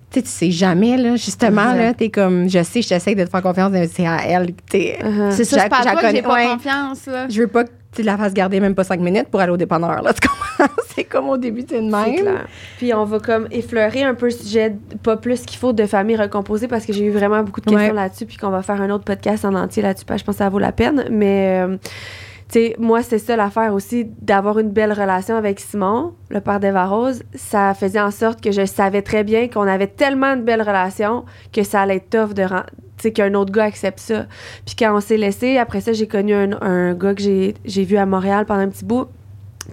Tu sais, tu sais jamais, là, justement, Exact. là, t'es comme, je sais, j'essaie de te faire confiance, mais c'est à elle, tu sais. Uh-huh. C'est ça, c'est pas à j'a toi que j'ai pas confiance, là. Je veux pas que tu la fasses garder même pas cinq minutes pour aller au dépanneur, là, tu comprends? c'est comme au début, c'est de C'est même. clair. Puis on va comme effleurer un peu le sujet, pas plus qu'il faut de famille recomposée parce que j'ai eu vraiment beaucoup de questions Ouais. là-dessus, puis qu'on va faire un autre podcast en entier là-dessus. parce que Je pense que ça vaut la peine. Mais, euh, sais, moi, c'est ça l'affaire aussi, d'avoir une belle relation avec Simon, le père d'Eva Rose. Ça faisait en sorte que je savais très bien qu'on avait tellement de belles relations que ça allait être tough de sais, qu'un autre gars accepte ça. Puis quand on s'est laissé, après ça, j'ai connu un, un gars que j'ai j'ai vu à Montréal pendant un petit bout.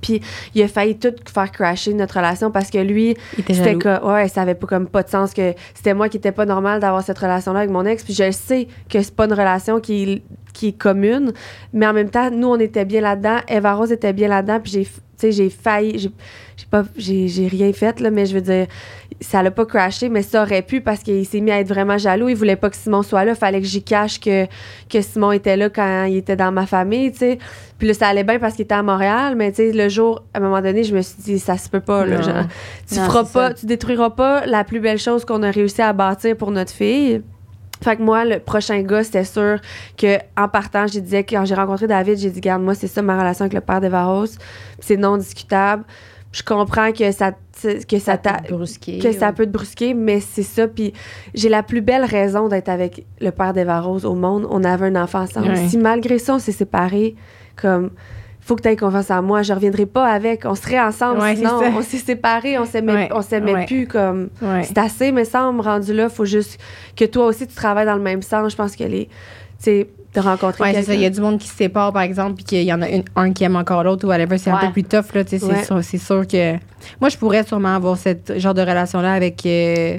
Puis il a failli tout faire crasher notre relation parce que lui, c'était que ouais, ça avait pas comme pas de sens que c'était moi qui était pas normal d'avoir cette relation là avec mon ex, puis je sais que c'est pas une relation qui qui est commune, mais en même temps, nous on était bien là-dedans, Eva Rose était bien là-dedans, puis j'ai tu sais j'ai failli j'ai j'ai pas j'ai j'ai rien fait là, mais je veux dire ça l'a pas crashé, mais ça aurait pu parce qu'il s'est mis à être vraiment jaloux. Il voulait pas que Simon soit là. Fallait que j'y cache que, que Simon était là quand il était dans ma famille, tu sais. Puis là, ça allait bien parce qu'il était à Montréal, mais tu sais, le jour, à un moment donné, je me suis dit, ça se peut pas, là. Genre, tu Non, feras pas, ça. tu détruiras pas la plus belle chose qu'on a réussi à bâtir pour notre fille. Fait que moi, le prochain gars, c'était sûr que en partant, j'ai disais quand j'ai rencontré David, j'ai dit garde moi, c'est ça ma relation avec le père de Varos, Puis c'est non discutable. Je comprends que ça que ça, t'a- brusquer. que ça peut te brusquer, mais c'est ça. Puis j'ai la plus belle raison d'être avec le père d'Eva Rose au monde. On avait un enfant ensemble. Ouais. Si malgré ça, on s'est séparés, comme faut que tu aies confiance en moi, je reviendrai pas avec. On serait ensemble, Ouais, sinon ça. on s'est séparés, on s'aimait, Ouais, on s'aimait ouais. plus comme. C'est assez, mais semble rendu là, faut juste que toi aussi tu travailles dans le même sens. Je pense que les, tu sais, de rencontrer Ouais, c'est ça. Il y a quelqu'un. du monde qui se sépare, par exemple, puis qu'il y en a une- un qui aime encore l'autre ou whatever. C'est un peu plus tough, là. sûr, c'est sûr que. Moi, je pourrais sûrement avoir ce genre de relation-là avec euh,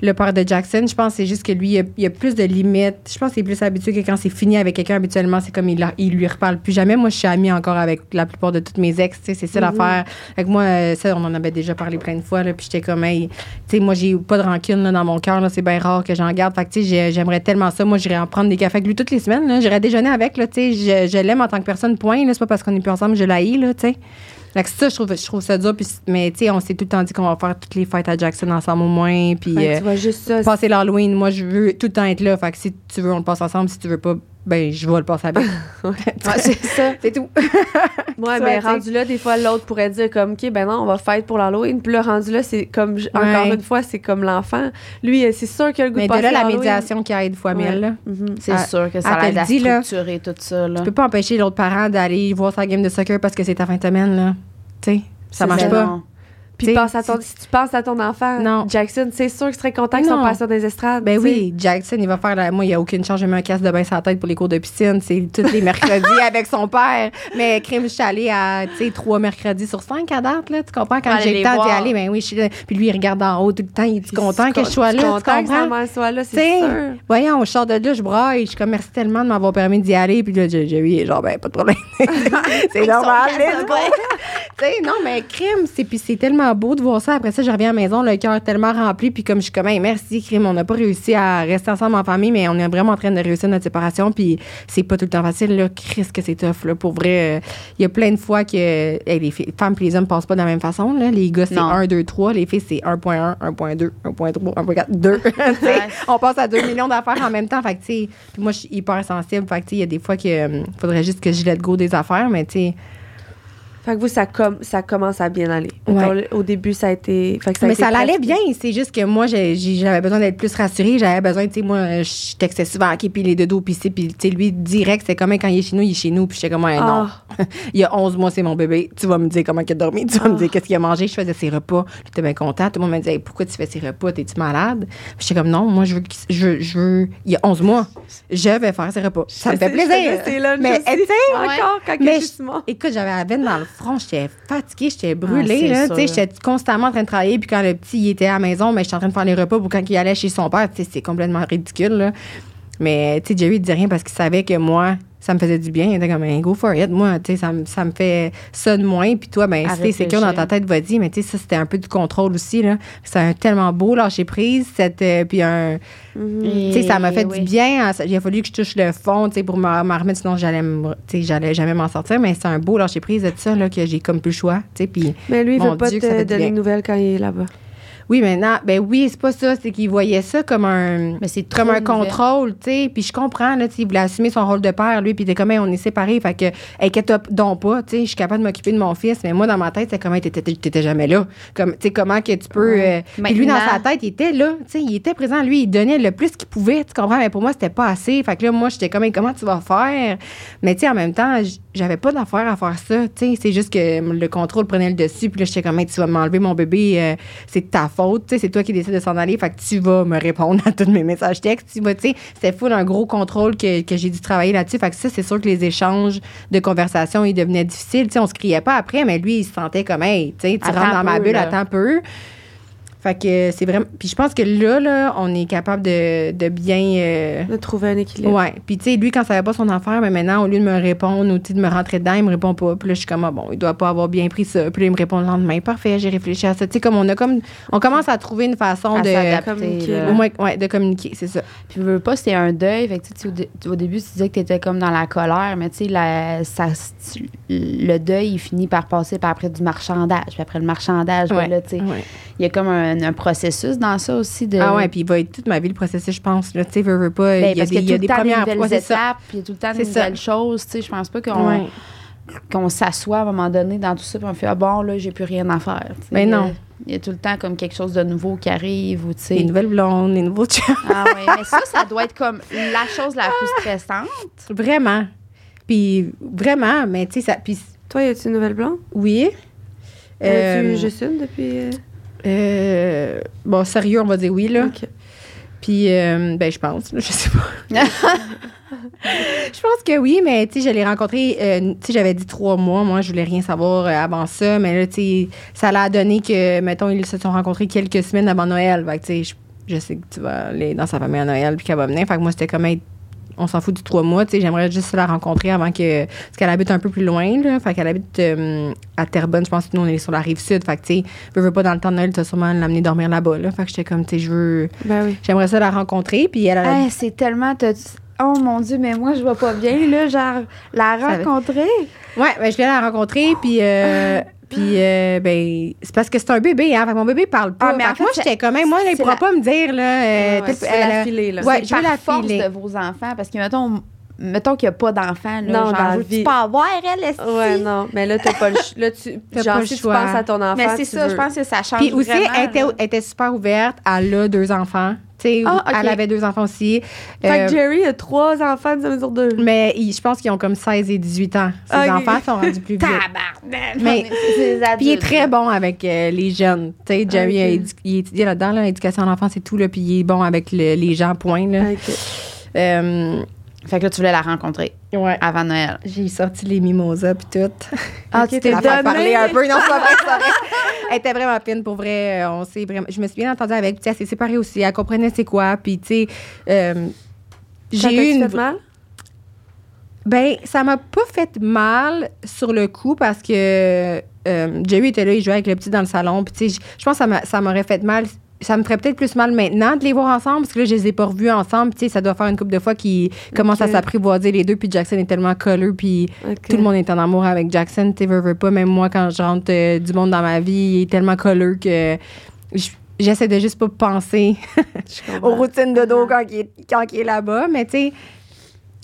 le père de Jackson. Je pense que c'est juste que lui, il a, il a plus de limites. Je pense qu'il est plus habitué que quand c'est fini avec quelqu'un, habituellement, c'est comme il, la- il lui reparle plus jamais. Moi, je suis amie encore avec la plupart de toutes mes ex. C'est ça Mhm. l'affaire. Avec moi, euh, ça, on en avait déjà parlé plein de fois. Là, puis j'étais comme, hey, tu sais, moi, j'ai pas de rancune là, dans mon cœur. C'est bien rare que j'en garde. Fait que, tu sais, j'ai- j'aimerais tellement ça. Moi, j'irais en prendre des cafés avec lui toutes les semaines. J'irais déjeuner avec. Là, tu sais, je, je l'aime en tant que personne, point. C'est pas parce qu'on est plus ensemble, je. Là, tu sais. Fait que ça, je trouve, je trouve ça dur. Puis, mais, tu sais, on s'est tout le temps dit qu'on va faire toutes les fêtes à Jackson ensemble au moins. Puis, Ouais, euh, tu vois juste ça. passer l'Halloween. Moi, je veux tout le temps être là. Fait que si tu veux, on le passe ensemble. Si tu veux pas, ben, je vais le passer avec. Ouais, c'est ça. c'est tout. Ouais, mais tu rendu là, des fois, l'autre pourrait dire comme, OK, ben non, on va fête pour l'Halloween. Puis là, rendu là, c'est comme, encore une fois, c'est comme l'enfant. Lui, euh, c'est sûr qu'il a le goût Mais de de passer là, la médiation qui aide fois Ouais. mille, là. Mhm. C'est Ah, sûr que ça te l'aide à là. structurer tout ça. Là. Tu peux pas empêcher l'autre parent d'aller voir sa game de soccer parce que c'est ta fin de semaine, là. Tu sais, ça marche pas. Non. Puis pense à ton, si tu penses à ton enfant, Non. Jackson, c'est sûr qu'il serait content qu'ils sont passés sur des estrades. Ben oui, Jackson, il va faire la. Moi, il n'y a aucune chance, je mets un casque de bain sur la tête pour les cours de piscine. C'est tous les mercredis avec son père. Mais crime, je suis allée à, tu sais, trois mercredis sur cinq à date, là. Tu comprends? Quand j'ai le temps d'y aller, ben oui, je suis là. Puis lui, il regarde en haut tout le temps. Il est content que je sois là. content que sa comprends? mère soit là, c'est sûr. Voyons, je sors de là, je braille. Je suis comme, merci tellement de m'avoir permis d'y aller. Puis là, j'ai j'ai oui, genre, ben, pas de problème. c'est normal. Tu sais, non, mais crime, c'est c'est tellement beau de voir ça. Après ça, je reviens à la maison, le cœur tellement rempli. Puis comme je suis comme, Hey, merci, crime, on n'a pas réussi à rester ensemble en famille, mais on est vraiment en train de réussir notre séparation. Puis c'est pas tout le temps facile, là. Chris, que c'est tough, là. Pour vrai, euh, il y a plein de fois que hey, les femmes et les hommes passent pas de la même façon, là. Les gars, c'est Non. 1, 2, 3. Les filles, c'est 1.1, 1.2, 1.3, 1.4, 2. Tu sais, Ouais. on passe à 2 millions d'affaires en même temps. Fait que, tu sais, puis moi, je suis hyper sensible. Fait que, tu sais, il y a des fois que euh, faudrait juste que je let go des affaires, mais tu sais. Fait que vous, ça, com- ça commence à bien aller. Ouais. Au début, ça a été. Fait que ça a mais été ça allait bien. C'est juste que moi, j'avais besoin d'être plus rassurée. J'avais besoin, tu sais, moi, je textais souvent, OK, puis les deux dos, puis c'est, puis, tu sais, lui, direct, c'est comme quand il est chez nous, il est chez nous. Puis j'étais comme, Ouais, non. Ah. il y a 11 mois, c'est mon bébé. Tu vas me dire comment il a dormi. Tu vas me dire qu'est-ce qu'il a mangé. Je faisais ses repas. Lui, était bien content. Tout le monde me disait, Hey, pourquoi tu fais ses repas? T'es-tu malade? Puis j'étais comme, non, moi, je veux, je, veux- je veux, il y a 11 mois, je vais faire ses repas. Ça me fait plaisir. lunchs Mais, aussi. tu sais, Encore, quand mais. Écoute, j'avais la veine dans le front, j'étais fatiguée, j'étais Ouais, brûlée. c'est là, sûr. tu sais, j'étais constamment en train de travailler. Puis quand le petit il était à la maison, mais j'étais en train de faire les repas pour quand il allait chez son père. Tu sais, c'est complètement ridicule. Là. Mais tu sais, Jerry, il disait rien parce qu'il savait que moi, ça me faisait du bien. Il était comme, go for it. Moi, tu sais, ça, me- ça me fait ça de moins. Puis toi, ben, si t'es sécure dans ta tête, vas-y. Mais tu sais, ça, c'était un peu du contrôle aussi. là. C'est un tellement beau lâcher prise. Cette, euh, puis un. Tu sais, ça m'a fait oui. du bien. Ça- Il a fallu que je touche le fond, tu sais, pour me me remettre, sinon j'allais, me- tu sais, j'allais jamais m'en sortir. Mais c'est un beau lâcher prise de ça, là, que j'ai comme plus le choix, tu sais. Puis Mais lui, il veut pas Dieu, ça te donner de nouvelles quand il est là-bas. Oui, maintenant, ben oui, c'est pas ça, c'est qu'il voyait ça comme un, Mais c'est comme un nouvelle. contrôle, tu sais. Puis je comprends, là, tu sais, il voulait assumer son rôle de père, lui, puis il était comme, Hey, on est séparés, fait que, inquiète-toi donc pas, tu sais, je suis capable de m'occuper de mon fils. Mais moi, dans ma tête, c'est comment t'étais, jamais là. Comme, tu sais, comment que tu peux. Ouais. euh, puis lui, dans sa tête, il était là, tu sais, il était présent, lui, il donnait le plus qu'il pouvait, tu comprends? Mais pour moi, c'était pas assez. Fait que là, moi, j'étais comme, Hey, comment tu vas faire? Mais tu sais, en même temps, j'avais pas d'affaire à faire ça, tu sais. C'est juste que le contrôle prenait le dessus, puis là, j'étais comme, Hey, tu vas m'enlever mon bébé, euh, c'est ta faute, c'est toi qui décides de s'en aller, fait que tu vas me répondre à tous mes messages textes, tu sais, c'était full un gros contrôle que, que j'ai dû travailler là-dessus, fait que ça, c'est sûr que les échanges de conversation, ils devenaient difficiles, tu sais, on se criait pas après, mais lui, il se sentait comme, hey, tu sais, tu Attends rentres dans ma bulle, là. attends un peu. Fait que c'est vraiment. Puis je pense que là, là, on est capable de, de bien. euh, De trouver un équilibre. Ouais. Puis, tu sais, lui, quand ça va pas son affaire, mais maintenant, au lieu de me répondre ou de me rentrer dedans, il me répond pas. Puis là, je suis comme, ah, bon, il doit pas avoir bien pris ça. Puis là, il me répond le lendemain. Parfait, j'ai réfléchi à ça. Tu sais, comme on a comme. On commence à trouver une façon À de. s'adapter, communiquer. Au moins, ouais, de communiquer, c'est ça. Puis, veux pas, c'est un deuil. Fait que, tu sais, au, dé- au début, tu disais que tu étais comme dans la colère, mais tu sais, la- ça- tu- le deuil, il finit par passer par après du marchandage. Puis après le marchandage, ben Ouais. là, tu sais, Ouais. il y a comme un, un processus dans ça aussi de. Ah ouais, puis il va être toute ma vie le processus, je pense. Tu sais, veux, veux pas. Ben, il y a parce des, y a des premières des ça. étapes, puis il y a tout le temps des nouvelles choses. Tu sais, je pense pas qu'on Ouais. qu'on s'assoit à un moment donné dans tout ça, puis on fait Ah bon, là, j'ai plus rien à faire. tu sais. Ben non. Euh, Il y a tout le temps comme quelque chose de nouveau qui arrive, ou tu sais. Les nouvelles blondes, les nouveaux chums. Ah oui, mais ça, ça doit être comme la chose la plus stressante. Vraiment. Puis vraiment, mais tu sais, ça. Puis Toi, y a-tu une nouvelle blonde? oui. Euh, Euh, tu juste une depuis. Euh, bon, sérieux, on va dire oui, là. Puis, euh, ben, je pense, je sais pas. je pense que oui, mais tu sais, je l'ai rencontré, euh, tu sais, j'avais dit trois mois. Moi, je voulais rien savoir euh, avant ça. Mais là, tu sais, ça l'a donné que, mettons, ils se sont rencontrés quelques semaines avant Noël. Fait que, tu sais, je, je sais que tu vas aller dans sa famille à Noël puis qu'elle va venir. Fait que moi, c'était comme être on s'en fout du trois mois, tu sais, j'aimerais juste la rencontrer avant que. Parce qu'elle habite un peu plus loin, là. Fait qu'elle habite euh, à Terrebonne, je pense que nous, on est sur la rive sud. Fait que, tu sais, veux, veux pas dans le temps de Noël, tu sûrement l'amener dormir là-bas, là. Fait que j'étais comme, tu sais, je veux. Ben oui. J'aimerais ça la rencontrer, puis elle a. Hey, c'est tellement. Oh mon Dieu, mais moi, je vais pas bien, là. Genre, la rencontrer. Ouais, ben, je viens la rencontrer, puis. euh, puis, euh, ben, c'est parce que c'est un bébé, hein. Fait que mon bébé parle pas. Ah, mais Fait en que moi, fait, j'étais quand même, moi, là, il pourra la- pas me dire, là. euh, Ouais, elle la a- filer, là. Ouais, je veux la force filer. de vos enfants. Parce que, mettons, mettons qu'il n'y a pas d'enfant, là, Non, genre, dans la veux- vie. tu peux avoir elle, est-ce Ouais, non. Mais là, t'as pas le ch- Là, tu. T'as genre, pas le si tu choix. penses à ton enfant. Mais c'est ça, veux- je pense que ça change Puis aussi, vraiment, elle était, là. elle était super ouverte. Elle a deux enfants. Tu sais, Ah, elle avait deux enfants aussi. Fait Euh, que Jerry a trois enfants de sur deux. mais ils- je pense qu'ils ont comme 16 et 18 ans. Ses enfants sont rendus plus vieux. Mais- Puis il est très bon avec euh, les jeunes. Tu sais, Jerry, a édu- il est étudié là-dedans, là, éducation à l'enfance et tout, là, puis il est bon avec le- les gens, point. Là. Euh, Fait que là, tu voulais la rencontrer ouais. avant Noël. J'ai sorti les mimosas puis tout. Ah, Ok, tu t'es donné. parler un peu. Non, c'est pas vrai. Elle était vraiment fine, pour vrai. euh, On s'est vraiment... Je me suis bien entendue avec. Puis, elle s'est séparée aussi. Elle comprenait c'est quoi. Puis, tu sais, euh, j'ai eu une. fait mal? Ben, ça m'a pas fait mal sur le coup parce que euh, Jerry était là, il jouait avec le petit dans le salon. Puis, tu sais, je pense que ça m'a- ça m'aurait fait mal. Ça me ferait peut-être plus mal maintenant de les voir ensemble parce que là, je les ai pas revus ensemble. Tu sais, ça doit faire une couple de fois qu'ils commencent à s'apprivoiser les deux. Puis, Jackson est tellement colleux. Puis, tout le monde est en amour avec Jackson. Tu veux, veux pas. Même moi, quand je rentre euh, du monde dans ma vie, il est tellement colleux que je- j'essaie de juste pas penser aux routines de dos quand il est, quand il est là-bas. Mais tu sais,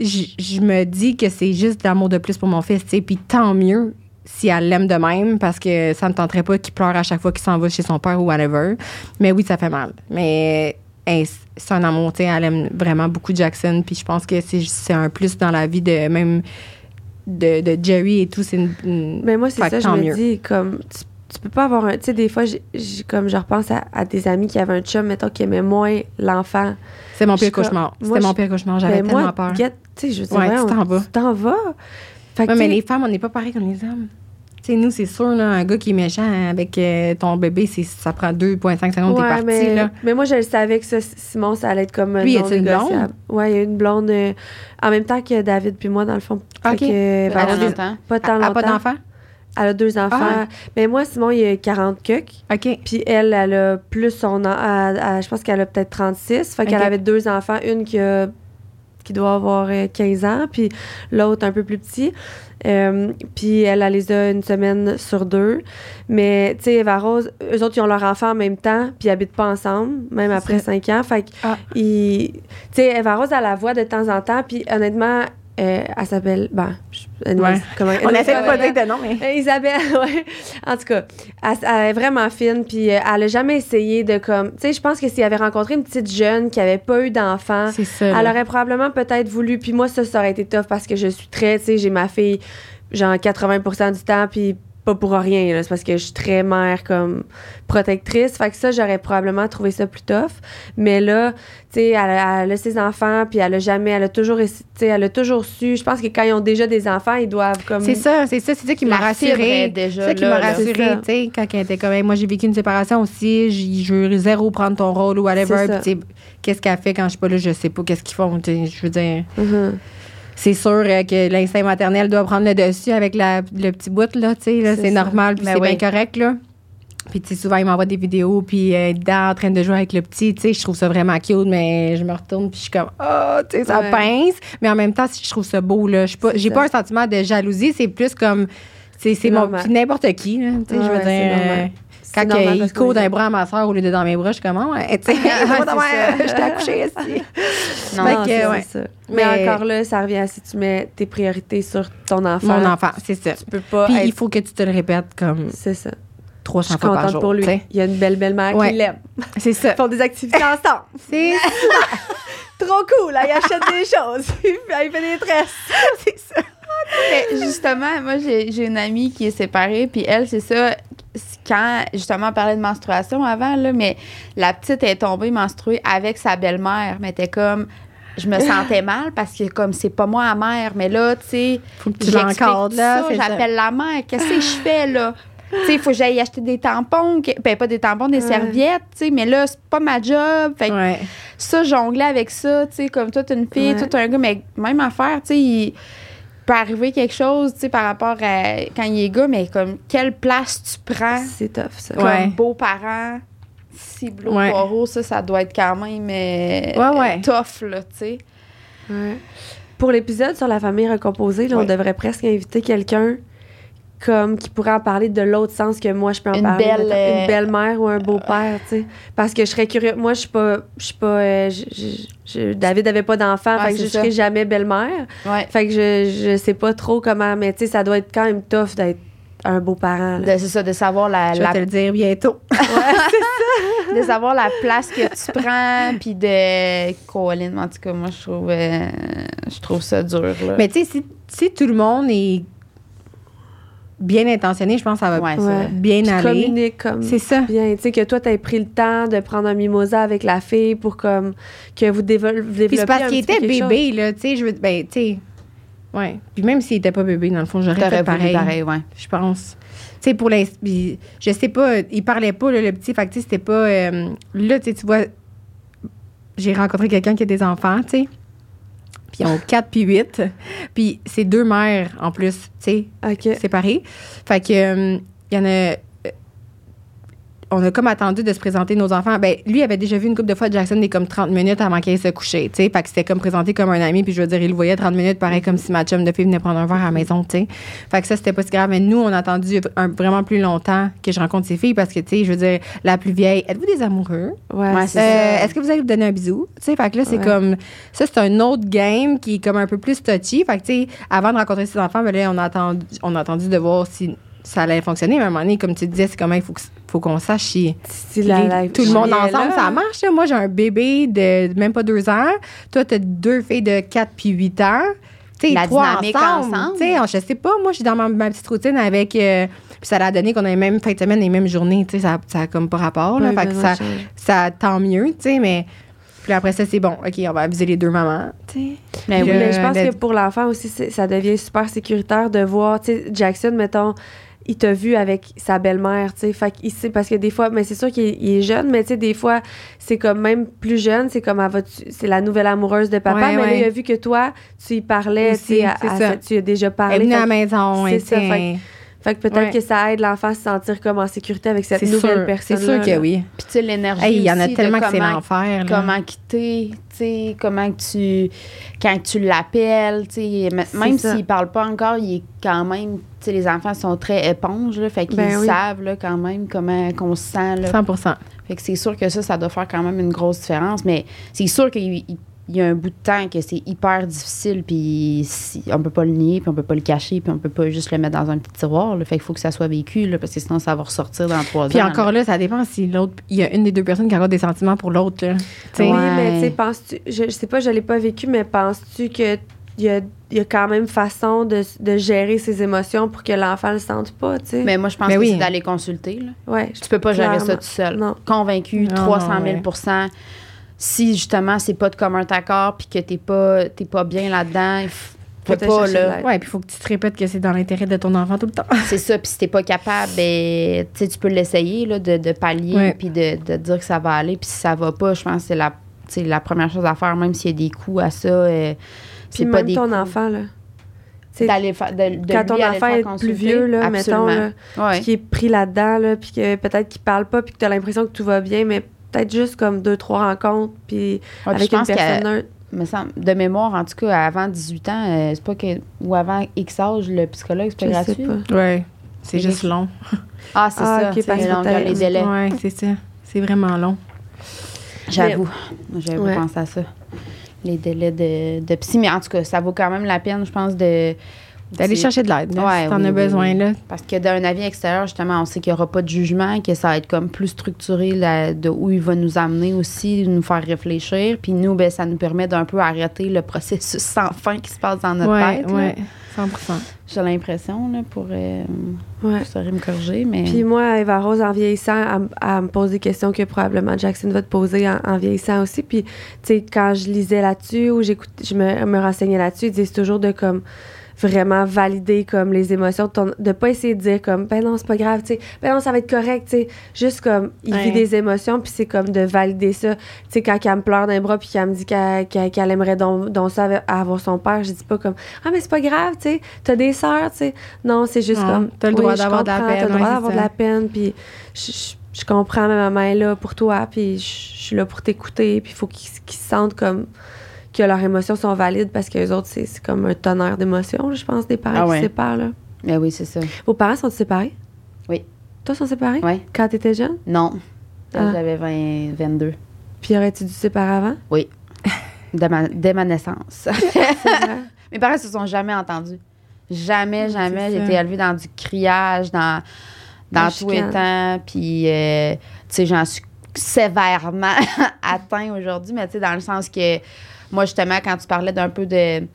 je me dis que c'est juste l'amour de plus pour mon fils. tu sais. Puis tant mieux si elle l'aime de même parce que ça ne tenterait pas qu'il pleure à chaque fois qu'il s'en va chez son père ou whatever. Mais oui, ça fait mal. Mais hey, c'est un amour. tu sais, Elle aime vraiment beaucoup Jackson. Puis je pense que c'est un plus dans la vie de même de, de Jerry et tout. C'est une, une- Mais moi, c'est ça, je me mieux. dis, comme, tu, tu peux pas avoir un. Tu sais, des fois, j'ai- comme je repense à, à des amis qui avaient un chum, mettons, qui aimait moins l'enfant. C'est mon pire cauchemar. C'était mon pire cauchemar. J'avais Ben, tellement moi, peur. tu sais, je veux dire, Ouais, ouais, tu t'en vas. Fait que, Ouais, mais les femmes, on n'est pas pareil comme les hommes. Tu sais, nous, c'est sûr, là, un gars qui est méchant avec euh, ton bébé, c'est, ça prend 2,5 secondes, t'es Ouais, parti, mais, là. mais moi, je le savais que ça, Simon, ça allait être comme. Lui, y non a-t-il une négociable. Ouais, il y a une blonde euh, en même temps que David puis moi, dans le fond. Ok. que, Elle ben, a est- longtemps. pas tant Elle a longtemps. pas d'enfant? Elle a deux enfants. Ah. Mais moi, Simon, il a 40 cucs. OK. Puis elle, elle a plus son an. elle- elle- je pense qu'elle a peut-être 36. Fait qu'elle avait deux enfants. Une qui, a- qui doit avoir euh, 15 ans, puis l'autre un peu plus petit. Euh, puis elle, elle les a une semaine sur deux. Mais, tu sais, Eva Rose, eux autres, ils ont leur enfant en même temps, puis ils habitent pas ensemble, même après ça. 5 ans. Fait que, Ah. tu sais, Eva Rose, elle la voit de temps en temps, puis honnêtement, euh, elle s'appelle. Ben, je- Ouais. comment On anyways, essaie de pas comment- dire de nom, mais. euh, Isabelle, ouais. En tout cas, elle, elle est vraiment fine, puis euh, elle a jamais essayé de comme. Tu sais, je pense que s'il avait rencontré une petite jeune qui avait pas eu d'enfant, elle là. aurait probablement peut-être voulu. Puis moi, ça, ça aurait été tough parce que je suis très. Tu sais, j'ai ma fille, genre 80% du temps, puis pas pour rien. C'est parce que je suis très mère comme protectrice. Fait que ça, j'aurais probablement trouvé ça plus tough. Mais là, tu sais, elle, a- elle a ses enfants, puis elle a jamais. Elle a toujours. elle a toujours su. Je pense que quand ils ont déjà des enfants, ils doivent comme. C'est ça, c'est ça, c'est ça qui m'a rassurée. C'est ça qui m'a rassurée, tu sais, quand elle était comme, Hey, moi, j'ai vécu une séparation aussi, je veux zéro prendre ton rôle ou whatever. Puis, qu'est-ce qu'elle fait quand je suis pas là, je sais pas qu'est-ce qu'ils font, je veux dire. Mhm. C'est sûr euh, que l'instinct maternel doit prendre le dessus avec la- le petit bout, là, tu sais, là, C'est normal, puis Ben c'est oui. bien correct, là. Puis, tu sais, souvent, il m'envoie des vidéos, puis euh, dedans, en train de jouer avec le petit, tu sais, je trouve ça vraiment cute, mais je me retourne, puis je suis comme, oh, tu sais, ça Ouais. pince. Mais en même temps, je trouve ça beau, là. Pas- J'ai pas un sentiment de jalousie, c'est plus comme, c'est c'est mon n'importe qui, là, tu sais, je veux dire. Quand normal il court d'un bras à ma soeur au lieu de dans mes bras, je suis comme, Ah, ouais, tu sais, je t'ai accouché ici. Non, c'est ouais. ça. Mais, Mais- encore là, ça revient à si tu mets tes priorités sur ton enfant. Mon enfant, c'est ça. Tu peux pas. Puis être- il faut que tu te le répètes comme C'est ça. Je 300 suis fois par contente jour. pour lui. Il y a une belle belle-mère Ouais. qui l'aime. C'est ça. Ils font des activités ensemble. C'est Trop cool. Elle achète des choses. Elle fait des tresses. c'est ça. Mais justement, moi, j'ai une amie qui est séparée, puis elle, c'est ça. Quand, justement, on parlait de menstruation avant, là, mais la petite est tombée menstruée avec sa belle-mère, mais t'es comme. Je me sentais mal parce que, comme, c'est pas moi la mère, mais là, tu sais. Là. J'appelle la mère. Qu'est-ce que je fais, là? Tu sais, il faut que j'aille acheter des tampons. Ben, pas des tampons, des Ouais. serviettes, tu sais, mais là, c'est pas ma job. Fait que Ouais. ça, jongler avec ça, tu sais, comme toi, t'es une fille, Ouais. toi, t'es un gars, mais même affaire, tu sais, il peut arriver quelque chose, tu sais, par rapport à quand il est gars, mais comme, quelle place tu prends? C'est tough, ça. comme Ouais. beau-parent? Ciblot, Ouais. poireau, ça, ça doit être quand même euh, Ouais, ouais. tough, là, tu sais. Ouais. Pour l'épisode sur la famille recomposée, là, on devrait presque inviter quelqu'un comme qui pourrait en parler de l'autre sens que moi je peux en Une parler belle, mettons, euh, une belle-mère ou un beau-père tu sais parce que je serais curieux moi je suis pas je suis pas euh, je- je- je- David avait pas d'enfant Ouais, fait que je ça. serais jamais belle-mère Ouais. fait que je je sais pas trop comment mais tu sais ça doit être quand même tough d'être un beau-parent là. De- C'est ça, de savoir la, Je vais la- te le dire bientôt. de savoir la place que tu prends, puis de. Colin, en tout cas, moi, je trouve, euh, je trouve ça dur. Là. Mais tu sais, si, si tout le monde est bien intentionné, je pense que ça va Ouais, bien Puis aller. communique comme C'est ça. bien tu sais que toi t'as pris le temps de prendre un mimosa avec la fille pour comme que vous développiez Puis c'est parce qu'il était chose. bébé, là, tu sais, je veux ben, tu sais. Ouais. Puis même s'il était pas bébé, dans le fond, j'aurais fait pareil. pareil, ouais. Je pense. Tu sais, pour puis Je sais pas, il parlait pas, là, le petit. Fait que, tu c'était pas. euh, là, tu sais, tu vois, j'ai rencontré quelqu'un qui a des enfants, tu sais. Puis ils ont 4 puis 8. Puis c'est deux mères en plus, tu sais, ok séparées. Fait que, euh, il y en a. On a comme attendu de se présenter nos enfants. Ben, lui avait déjà vu une couple de fois Jackson des comme 30 minutes avant qu'il aille se coucher, tu sais. Fait que c'était comme présenté comme un ami, puis je veux dire, il le voyait 30 minutes, pareil comme si ma chum de fille venait prendre un verre à la maison, tu sais. Fait que ça, c'était pas si grave. Mais nous, on a attendu un- vraiment plus longtemps que je rencontre ces filles parce que, tu sais, je veux dire, la plus vieille, êtes-vous des amoureux? ouais, Ouais, c'est Euh, ça. Est-ce que vous allez vous donner un bisou? Tu sais, fait que là, c'est Ouais. comme. Ça, c'est un autre game qui est comme un peu plus touchy. Fait que, tu sais, avant de rencontrer ses enfants, ben là, on a attendu, on a attendu de voir si ça allait fonctionner. Mais à un moment donné, comme tu disais, c'est comment il faut, que- faut qu'on sache si. Si la- les- la- tout le monde ensemble, là. ça marche. là. Moi, j'ai un bébé de même pas deux ans. Toi, t'as deux filles de 4 puis 8 ans. Tu sais, La trois dynamique ensemble. ensemble. Tu sais, je sais pas. Moi, je suis dans ma, ma petite routine avec. euh, puis ça a donné qu'on a les mêmes fins de semaine, les mêmes journées. Tu sais, ça, ça a comme pas rapport. Là, fait que ça, ça tant mieux, tu sais, mais. Puis après ça, c'est bon. OK, on va aviser les deux mamans, tu. Mais oui. Mais je pense le- que pour l'enfant aussi, ça devient super sécuritaire de voir, tu sais, Jackson, mettons, il t'a vu avec sa belle-mère, tu sais, fait qu'il sait, parce que des fois, mais c'est sûr qu'il est, jeune, mais tu sais, des fois, c'est comme même plus jeune, c'est comme, c'est la nouvelle amoureuse de papa, Ouais, mais là, il a vu que toi, tu y parlais, tu Aussi, sais, tu y as déjà Elle est parlé. venue à la maison, c'est ça, fait fait que peut-être Ouais. que ça aide l'enfant à se sentir comme en sécurité avec cette nouvelle sûr, personne c'est sûr que oui. Puis tu sais, l'énergie. Hey, il y en a tellement que c'est comment- l'enfer. là. Comment quitter, tu sais, comment que tu. Quand tu l'appelles, tu sais, même s'il parle pas encore, il est quand même. Tu sais, les enfants sont très éponges, là, fait qu'ils Ben oui. savent, là, quand même, comment qu'on se sent, là. 100 Fait que c'est sûr que ça, ça doit faire quand même une grosse différence. Mais c'est sûr qu'il il- y a un bout de temps que c'est hyper difficile, puis si- on peut pas le nier, puis on peut pas le cacher, puis on peut pas juste le mettre dans un petit tiroir. Là. Fait qu'il faut que ça soit vécu, là, parce que sinon, ça va ressortir dans trois Puis ans. encore là, ça dépend si l'autre. Il y a une des deux personnes qui a encore des sentiments pour l'autre. Tu. Oui, mais tu sais, penses-tu, je, je sais pas, je l'ai pas vécu, mais penses-tu que il y a, il y a quand même façon de, de gérer ses émotions pour que l'enfant le sente pas, tu sais? Mais moi, je pense Mais que oui. c'est d'aller consulter. Là. ouais, Tu peux pas gérer ça tout seul. Non. Convaincu, Non, 300 non, 000 Si justement, c'est pas de commun accord, puis que t'es pas, t'es pas bien là-dedans, il Faut pas, là. Ouais, puis il faut que tu te répètes que c'est dans l'intérêt de ton enfant tout le temps. C'est ça, puis si t'es pas capable, ben, tu sais, tu peux l'essayer, là, de, de pallier, puis de, de dire que ça va aller, puis si ça va pas, je pense que c'est la, première chose à faire, même s'il y a des coups à ça. euh, Puis c'est pas même des ton coups. enfant, là. C'est D'aller fa- de, de quand ton enfant est plus vieux, là, mettons, là, Ouais. qui est pris là-dedans, là, puis que peut-être qu'il parle pas, puis que tu as l'impression que tout va bien, mais peut-être juste comme deux, trois rencontres, puis Ouais, puis avec je une personne neutre. me semble, de mémoire, en tout cas, avant 18 ans, euh, c'est pas que. Ou avant X âge, le psychologue, c'est pas Je gratuit? Ouais. C'est juste long. Ah, c'est Ah, ça. c'est long, les délais. Ouais, c'est ça. C'est vraiment long. J'avoue. J'avoue Ouais. penser à ça. Les délais de, de psy. Mais en tout cas, ça vaut quand même la peine, je pense, de. D'aller chercher de l'aide, là, Ouais, si t'en oui, as oui, besoin, oui. là. Parce que d'un avis extérieur, justement, on sait qu'il n'y aura pas de jugement, que ça va être comme plus structuré là, de où il va nous amener aussi, nous faire réfléchir. Puis nous, ben, ça nous permet d'un peu arrêter le processus sans fin qui se passe dans notre Ouais, tête. ouais, 100 J'ai l'impression, là, pour. Euh, Ouais. Vous saurez me corriger, mais. Puis moi, Eva Rose, en vieillissant, elle, me pose des questions que probablement Jackson va te poser en, en vieillissant aussi. Puis, tu sais, quand je lisais là-dessus ou j'écoute, je me, me renseignais là-dessus, ils disent toujours de comme vraiment valider comme les émotions, de, ton- de pas essayer de dire comme ben non c'est pas grave, tu sais, ben non ça va être correct, tu sais, juste comme il Ouais. vit des émotions puis c'est comme de valider ça, tu sais quand elle me pleure d'un bras puis qu'elle me dit qu'elle aimerait donc, ça avoir son père, je dis pas comme ah mais c'est pas grave, tu sais, t'as des sœurs, tu sais, non c'est juste comme t'as le droit d'avoir de la comprends, peine, t'as le droit d'avoir de la peine puis je, je- je comprends mais ma main est là pour toi puis je, suis là pour t'écouter puis il faut qu'ils qu'ils se sentent comme que leurs émotions sont valides parce que les autres c'est c'est comme un tonnerre d'émotions je pense des parents Ah qui se séparent là. Ben oui, c'est ça. Vos parents sont séparés? Oui. Toi, sont séparés? Oui. Quand t'étais jeune? Non. Ah. J'avais 20, 22. Puis aurais-tu dû se séparer avant? De ma- dès ma naissance. Mes parents se sont jamais entendus. Jamais, jamais. c'est J'ai été élevée dans du criage, dans, dans chicane. temps. Puis, euh, tu sais, j'en suis sévèrement atteint aujourd'hui, mais tu sais, dans le sens que moi, justement, quand tu parlais d'un peu de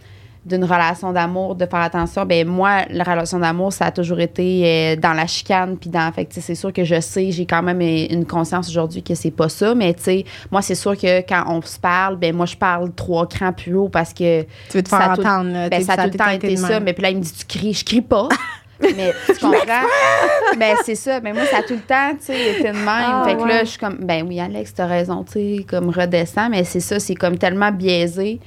d'une relation d'amour, de faire attention, ben moi, la relation d'amour, ça a toujours été euh, dans la chicane, puis dans, fait que, tu sais, c'est sûr que je sais, j'ai quand même euh, une conscience aujourd'hui que c'est pas ça, mais tu sais, moi, c'est sûr que quand on se parle, ben moi, je parle trois crans plus haut parce que Tu veux te faire entendre. là, ben, ça a tout le temps été ça. Mais puis là, il me dit, tu cries. Je crie pas. mais tu comprends? ben, c'est ça. Mais moi, ça a tout le temps, tu sais, été de même. Ah, fait que ouais. là, je suis comme, ben oui, Alex, t'as raison, tu sais, comme redescends. Mais c'est ça, c'est comme tellement biaisé.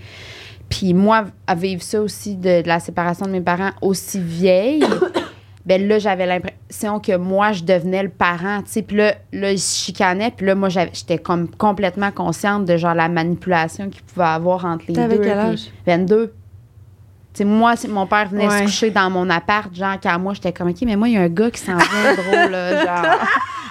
Puis moi, à vivre ça aussi de, de la séparation de mes parents aussi vieille, ben là, j'avais l'impression que moi, je devenais le parent, tu sais. Puis là, là, ils se chicanaient. Puis là, moi, j'étais comme complètement consciente de genre la manipulation qu'il pouvait avoir entre les T'avais deux. quel puis- âge? 22. Tu sais, moi, mon père venait Ouais. se coucher dans mon appart, genre, quand moi, j'étais comme, OK, mais moi, il y a un gars qui s'en vient drôle, là, genre,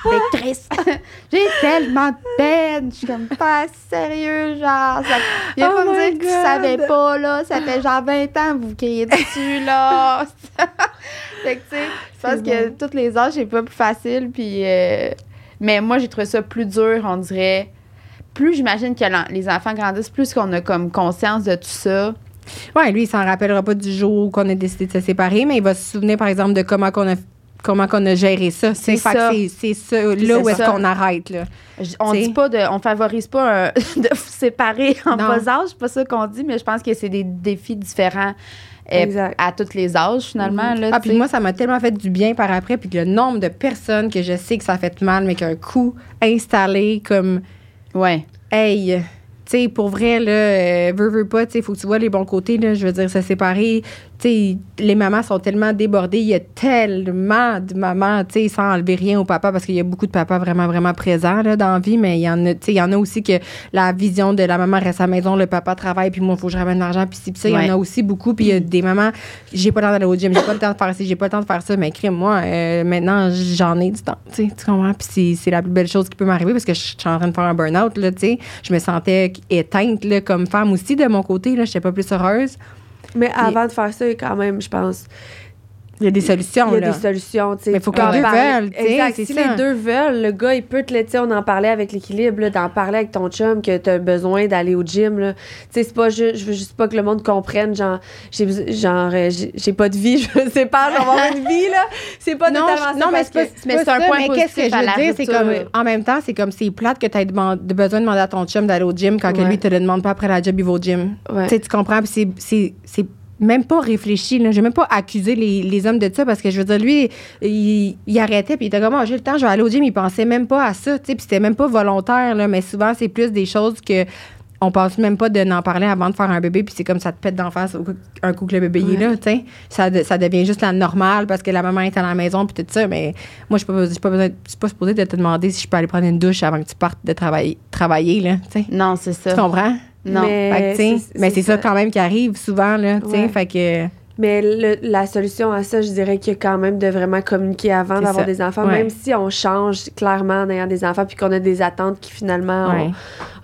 lectrice. J'ai tellement de peine. Je suis comme, pas sérieux, genre. Ça, viens Oh pas me dire que tu savais pas, là. Ça fait genre 20 ans que vous criez dessus, là. fait que, tu sais, je pense que tous les âges, c'est pas plus facile, puis... euh, mais moi, j'ai trouvé ça plus dur, on dirait. Plus j'imagine que les enfants grandissent, plus qu'on a comme conscience de tout ça. Ouais, lui, il s'en rappellera pas du jour qu'on a décidé de se séparer, mais il va se souvenir, par exemple, de comment qu'on a comment qu'on a géré ça. C'est ça. C'est ça, là où est-ce qu'on arrête, là. On dit pas de, on favorise pas un- de vous séparer en Non. bas âge, c'est pas ça qu'on dit, mais je pense que c'est des défis différents euh, Exact. à tous les âges finalement. Là, Ah, puis moi, ça m'a tellement fait du bien par après, puis le nombre de personnes que je sais que ça fait mal, mais qu'un coup installé comme, ouais, hey, sais, pour vrai, là, euh, veux, veux pas, tu sais, faut que tu vois les bons côtés, là, je veux dire, se séparer, les mamans sont tellement débordées, il y a tellement de mamans, tu sais, sans enlever rien au papa, parce qu'il y a beaucoup de papas vraiment, vraiment présents, là, dans la vie, mais il y en a, il y en a aussi que la vision de la maman reste à la maison, le papa travaille, puis moi, il faut que je ramène de l'argent, puis ci, puis ça, il y en a aussi beaucoup, puis il y a des mamans, j'ai pas le temps d'aller au gym, j'ai pas le temps de faire ci, j'ai pas le temps de faire ça, mais crime, moi, euh, maintenant, j'en ai du temps, tu comprends? Puis c'est- c'est la plus belle chose qui peut m'arriver parce que je suis en train de faire un burn-out, là, tu sais. Je me sentais éteinte, là, comme femme aussi, de mon côté, là, j'étais pas plus heureuse. Mais avant de faire ça, quand même, je pense, Il y a des solutions, il y a là. des solutions. sais. Mais faut Tu que les deux veulent, sais, Exact. Si ça. les deux veulent, le gars, il peut te sais, on en parlait avec l'équilibre, là, d'en parler avec ton chum que tu as besoin d'aller au gym. sais, c'est pas juste, je veux juste pas que le monde comprenne, genre, j'ai, besoin- genre, euh, pas de vie, je me sépare, je vais avoir une vie, là. C'est pas non, totalement je- ça. non, mais c'est pas, pas un point mais qu'est-ce que je veux dire, c'est comme, en même temps, c'est comme c'est plate que tu aies besoin de demander à ton chum d'aller au gym quand que lui te le demande pas après la job, il va au gym. Ouais. Tu sais, comprends? Puis c'est même pas réfléchi. Là. J'ai même pas accusé les, les hommes de ça parce que je veux dire, lui, il, il arrêtait puis il était comme, Ah, j'ai le temps, je vais aller au gym. Il pensait même pas à ça. tu sais, Puis c'était même pas volontaire, là, mais souvent, c'est plus des choses que. On pense même pas de n'en parler avant de faire un bébé, puis c'est comme ça te pète d'en face un coup que le bébé est là, tu sais. Ça, de- ça devient juste la normale parce que la maman est à la maison, puis tout ça. Mais moi, je suis pas, je suis pas, besoin- je suis pas supposée de te demander si je peux aller prendre une douche avant que tu partes de travailler, travailler là, tu sais. non, c'est ça. Tu comprends? Non. Mais- c'est- ça. ça. quand même qui arrive souvent, là, tu sais. Ouais. Fait que. Mais le- la solution à ça, je dirais qu'il y a quand même de vraiment communiquer avant d'avoir des enfants, Ouais. même si on change clairement en ayant des enfants puis qu'on a des attentes qui finalement on-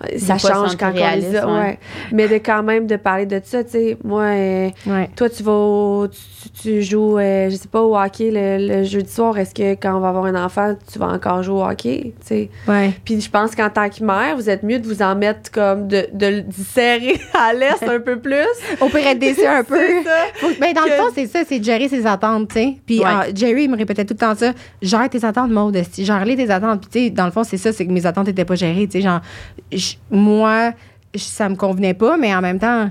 Ouais. ça change quand on les a. ouais. Mais de quand même de parler de ça, tu sais, moi, euh, toi tu vas tu, tu joues, euh, je sais pas, au hockey le, le jeudi soir, est-ce que quand on va avoir un enfant, tu vas encore jouer au hockey, tu sais? Puis je pense qu'en tant que mère, vous êtes mieux de vous en mettre comme de, de serrer à l'est un peu plus. Au pire, être déçu un peu. C'est ça. Faut- ben, dans le fond, c'est ça, c'est de gérer ses attentes, tu sais. Puis Ouais. ah, Jerry, il me répétait tout le temps ça. Gère tes attentes, Maud. esti. Gère-les tes attentes. Puis, tu sais, dans le fond, c'est ça, c'est que mes attentes n'étaient pas gérées, tu sais. Genre, je- moi, je- ça me convenait pas, mais en même temps,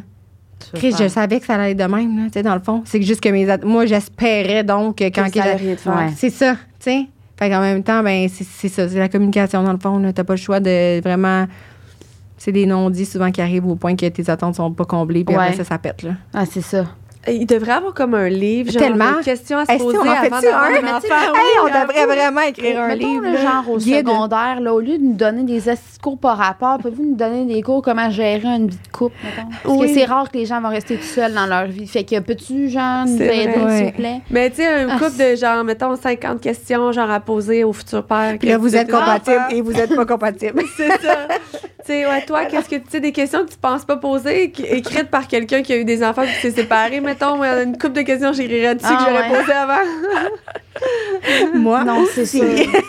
Chris, je savais que ça allait de même, là, tu sais, dans le fond. C'est juste que mes moi, j'espérais donc que quand Que ça allait de faire. C'est ça, tu sais. Fait qu'en même temps, ben, c'est c'est ça, c'est la communication dans le fond. là. T'as pas le choix de vraiment. C'est des non-dits souvent qui arrivent au point que tes attentes sont pas comblées, puis Ouais. après ça, ça pète, là. Ah, c'est ça. Il devrait avoir comme un livre, genre Tellement. de questions à se poser qu'on en avant d'avoir un? enfant. Hey, on devrait j'avoue. vraiment écrire un Mettons, livre. là. genre au Guide. secondaire, là, au lieu de nous donner des cours par rapport, pouvez-vous nous donner des cours comment gérer une vie de couple, mettons? Parce Oui. que c'est rare que les gens vont rester tout seuls dans leur vie. Fait que peux-tu, genre, nous aider, s'il Ouais. vous plaît? Mais tu sais, un Ah, couple de genre, mettons, 50 questions, genre à poser au futur père. Puis là, vous êtes enfants? et vous êtes pas compatibles. C'est ça. Tu sais, ouais, toi, qu'est-ce que tu sais, des questions que tu penses pas poser, qui- écrites par quelqu'un qui a eu des enfants et qui s'est séparé, mettons, ouais, une couple de questions, j'écrirais dessus Ah, que j'aurais ouais. posé avant. Moi, Non, c'est ça.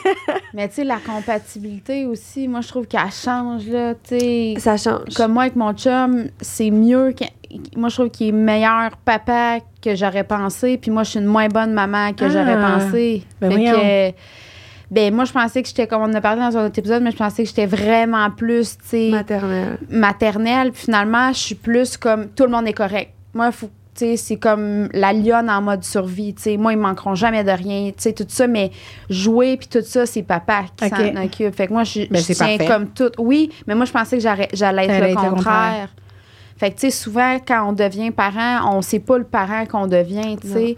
Mais tu sais, la compatibilité aussi, moi, je trouve qu'elle change, là, tu sais. Ça change. Comme moi avec mon chum, c'est mieux que. Moi, je trouve qu'il est meilleur papa que j'aurais pensé. Puis moi, je suis une moins bonne maman que Ah. j'aurais pensé. Ben Fait ben, moi, je pensais que j'étais, comme on en a parlé dans un autre épisode, mais je pensais que j'étais vraiment plus, tu sais, Maternelle. maternelle. Puis finalement, je suis plus comme tout le monde est correct. Moi, faut, tu sais, c'est comme la lionne en mode survie. tu sais. Moi, ils manqueront jamais de rien. tu sais, Tout ça, mais jouer puis tout ça, c'est papa qui s'en occupe. Fait que moi, je, Ben, je tiens parfait. comme tout. Oui, mais moi, je pensais que j'allais être le être le contraire. contraire. Fait que, tu sais, souvent, quand on devient parent, on sait pas le parent qu'on devient, tu sais.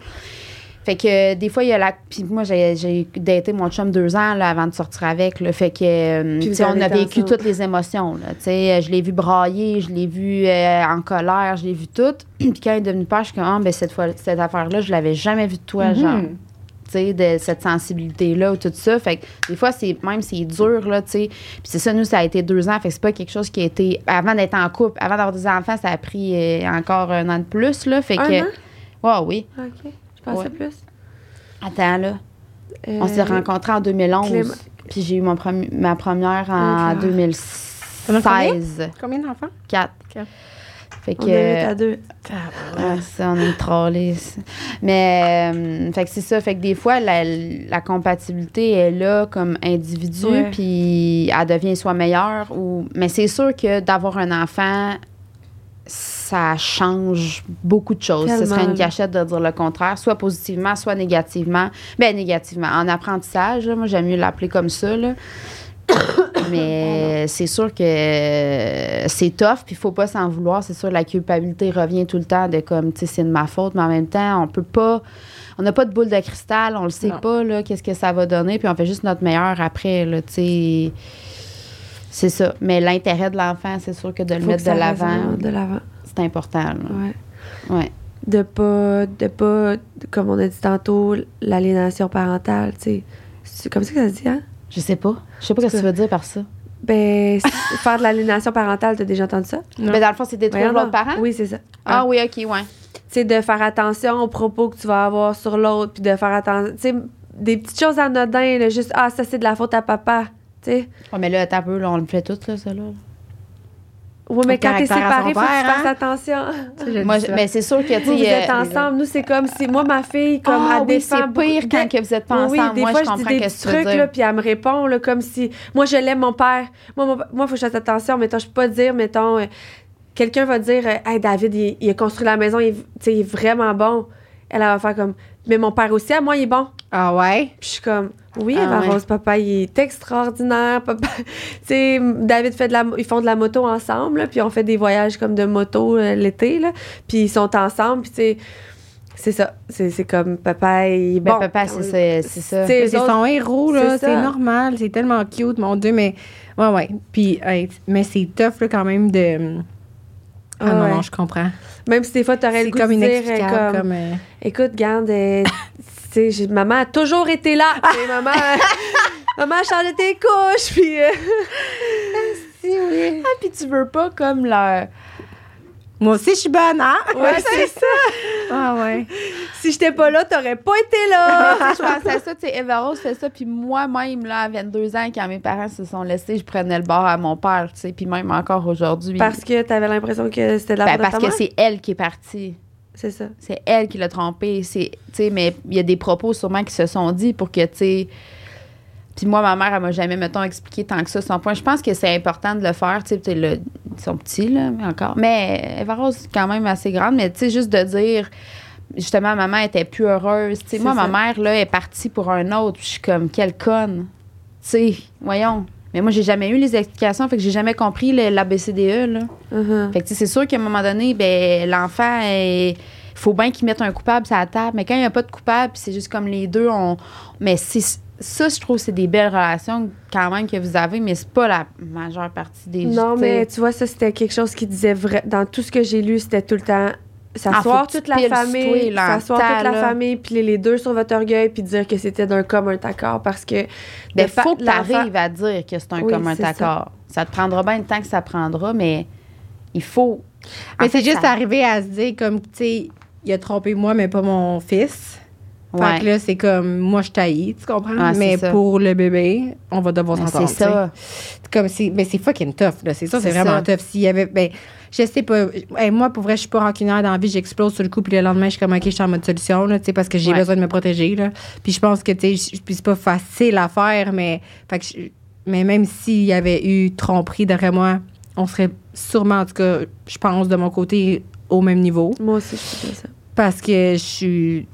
Fait que euh, des fois, il y a la. Puis moi, j'ai j'ai daté mon chum deux ans là, avant de sortir avec. Là, fait que, euh, tu sais, on a vécu ensemble. toutes les émotions. Là, tu sais, je l'ai vu brailler, je l'ai vu euh, en colère, je l'ai vu tout. Puis quand il est devenu père, je suis comme, ah, ben, cette, fois, cette affaire-là, je l'avais jamais vue de toi, Mhm. genre. Tu sais, de cette sensibilité-là ou tout ça. Fait que des fois, c'est même c'est dur, là, tu sais. Puis c'est ça, nous, ça a été deux ans. Fait que c'est pas quelque chose qui a été. Avant d'être en couple, avant d'avoir des enfants, ça a pris euh, encore un an de plus, là. Fait Un que. an? Ouais, oui. OK. Je pensais Ouais. plus? Attends, là. On s'est Euh, rencontrés en 2011. Clément- Puis j'ai eu mon premi- ma première en Ok. 2016. T'en as combien? D'enfants? 4. Quatre. Fait que. On est à deux. Ah, ça, on est trollés. Mais, euh, fait que c'est ça. Fait que des fois, la, la compatibilité est là comme individu, Ouais. puis elle devient soit meilleure. Ou... Mais c'est sûr que d'avoir un enfant, ça change beaucoup de choses. Ce Tellement, serait une cachette de dire le contraire, soit positivement, soit négativement. Ben, négativement. En apprentissage, là, moi, j'aime mieux l'appeler comme ça, là. Mais c'est sûr que c'est tough, puis il faut pas s'en vouloir. C'est sûr, la culpabilité revient tout le temps de comme, tu sais, c'est de ma faute, mais en même temps, on peut pas. On n'a pas de boule de cristal, on le sait Non. pas, là, qu'est-ce que ça va donner, puis on fait juste notre meilleur après, là, tu sais. C'est ça. Mais l'intérêt de l'enfant, c'est sûr que de le Faut mettre que ça de l'avant, De l'avant. C'est important, là. Ouais. Ouais. De pas, de pas, comme on a dit tantôt, l'aliénation parentale, tu sais. C'est comme ça que ça se dit, hein? Je sais pas. Je sais pas ce que tu veux dire par ça. Ben, faire de l'aliénation parentale, t'as déjà entendu ça? Non. Mais dans le fond, c'est détruire l'autre parent? Oui, c'est ça. Ah oui, OK, ouais. Tu sais, de faire attention aux propos que tu vas avoir sur l'autre, puis de faire attention, tu sais, des petites choses anodines, là, juste, ah, ça, c'est de la faute à papa, tu sais. Ouais, mais là, t'as peu, là, on le fait tout, là, ça, là. Oui, mais quand t'es à séparé, faut que tu fasses hein? attention. Moi, mais c'est sûr que, tu Vous, sais, êtes euh, ensemble. Nous, c'est comme si, moi, ma fille, comme, Ah elle oui, défend c'est pire quand que vous êtes pas Oui, ensemble. des Moi, fois, je je dis comprends des trucs, là, puis elle me répond, là, comme si... Moi, je l'aime, mon père. Moi, mon- moi, faut que je fasse attention. Mettons, je peux pas dire, mettons... euh, Quelqu'un va dire, euh, hey, David, il, il a construit la maison, il, il est vraiment bon. Elle, elle va faire comme, mais mon père aussi, à moi, il est bon. Ah ouais? Puis je suis comme, oui, Ah Eva ouais. Rose, papa, il est extraordinaire. Papa, tu sais, David fait de la, ils font de la moto ensemble, là, puis on fait des voyages comme de moto euh, l'été, là. Puis ils sont ensemble, puis tu sais, c'est ça. C'est c'est comme, papa, il est Ben, bon. papa, c'est ça, c'est ça. C'est son héros, là. c'est normal. C'est tellement cute, mon Dieu. Mais, ouais, ouais. Puis, mais c'est tough, là, quand même, de. Ah Ah non, je comprends. Même si des fois, t'aurais le goût comme de dire, euh, comme, Comme, euh, écoute, garde, euh, tu sais, j'ai- maman a toujours été là. Sais, maman, maman a changé tes couches, puis... euh, Ah, puis tu veux pas comme leur. Moi aussi, je suis bonne, hein? ouais, c'est ça. Ah ouais. Si j'étais pas là, t'aurais pas été là. Je pensais à ça, tu sais, Eva Rose fait ça, puis moi-même, là, à 22 ans, quand mes parents se sont laissés, je prenais le bord à mon père, tu sais, puis même encore aujourd'hui. Parce que t'avais l'impression que c'était de la Ben, parce que c'est elle qui est partie. C'est ça. C'est elle qui l'a trompé. C'est, tu sais, mais il y a des propos sûrement qui se sont dit pour que, tu sais. Puis moi, ma mère, elle m'a jamais, mettons, expliqué tant que ça son point. Je pense que c'est important de le faire, tu sais, le- ils sont petits, là, mais encore. Mais Eva Rose, quand même assez grande, mais tu sais, juste de dire, justement, maman était plus heureuse. Tu sais, moi, ça. ma mère, là, est partie pour un autre. Je suis comme, quelle conne. Tu sais, voyons. Mais moi, j'ai jamais eu les explications, fait que j'ai jamais compris le- l'ABCDE, là. Mhm. Fait que c'est sûr qu'à un moment donné, ben, l'enfant, il faut bien qu'ils mettent un coupable sur la table. Mais quand il n'y a pas de coupable, c'est juste comme les deux, on. Mais c'est. Ça, je trouve, c'est des belles relations quand même que vous avez, mais c'est pas la majeure partie des Non, mais tu vois, ça, c'était quelque chose qui disait vrai. Dans tout ce que j'ai lu, c'était tout le temps s'asseoir Ah, toute la famille, s'asseoir toute la famille, puis les, deux sur votre orgueil, puis dire que c'était d'un commun accord parce que. Il faut que tu arrives à dire que c'est un Oui, commun c'est ça. accord. Ça. te prendra bien le temps que ça prendra, mais il faut. Mais En c'est fait, juste ça- arriver à se dire, comme, tu sais, il a trompé moi, mais pas mon fils. Fait que là, c'est comme, moi, je taillis, tu comprends? Ouais, mais pour le bébé, on va devoir Mais s'entendre. c'est ça. tu sais. C'est comme si, mais c'est fucking tough, là. C'est ça, c'est vraiment ça. tough. S'il y avait, ben, je sais pas. Hey, moi, pour vrai, je suis pas rancunière dans la vie, j'explose sur le coup, puis le lendemain, je suis comme, OK, je suis en mode solution, là, tu sais, parce que j'ai Ouais. besoin de me protéger, là. Puis je pense que, tu sais, c'est pas facile à faire, mais, fait que je- mais même s'il y avait eu tromperie derrière moi, on serait sûrement, en tout cas, je pense, de mon côté, au même niveau Moi aussi, je suis comme ça. parce que je suis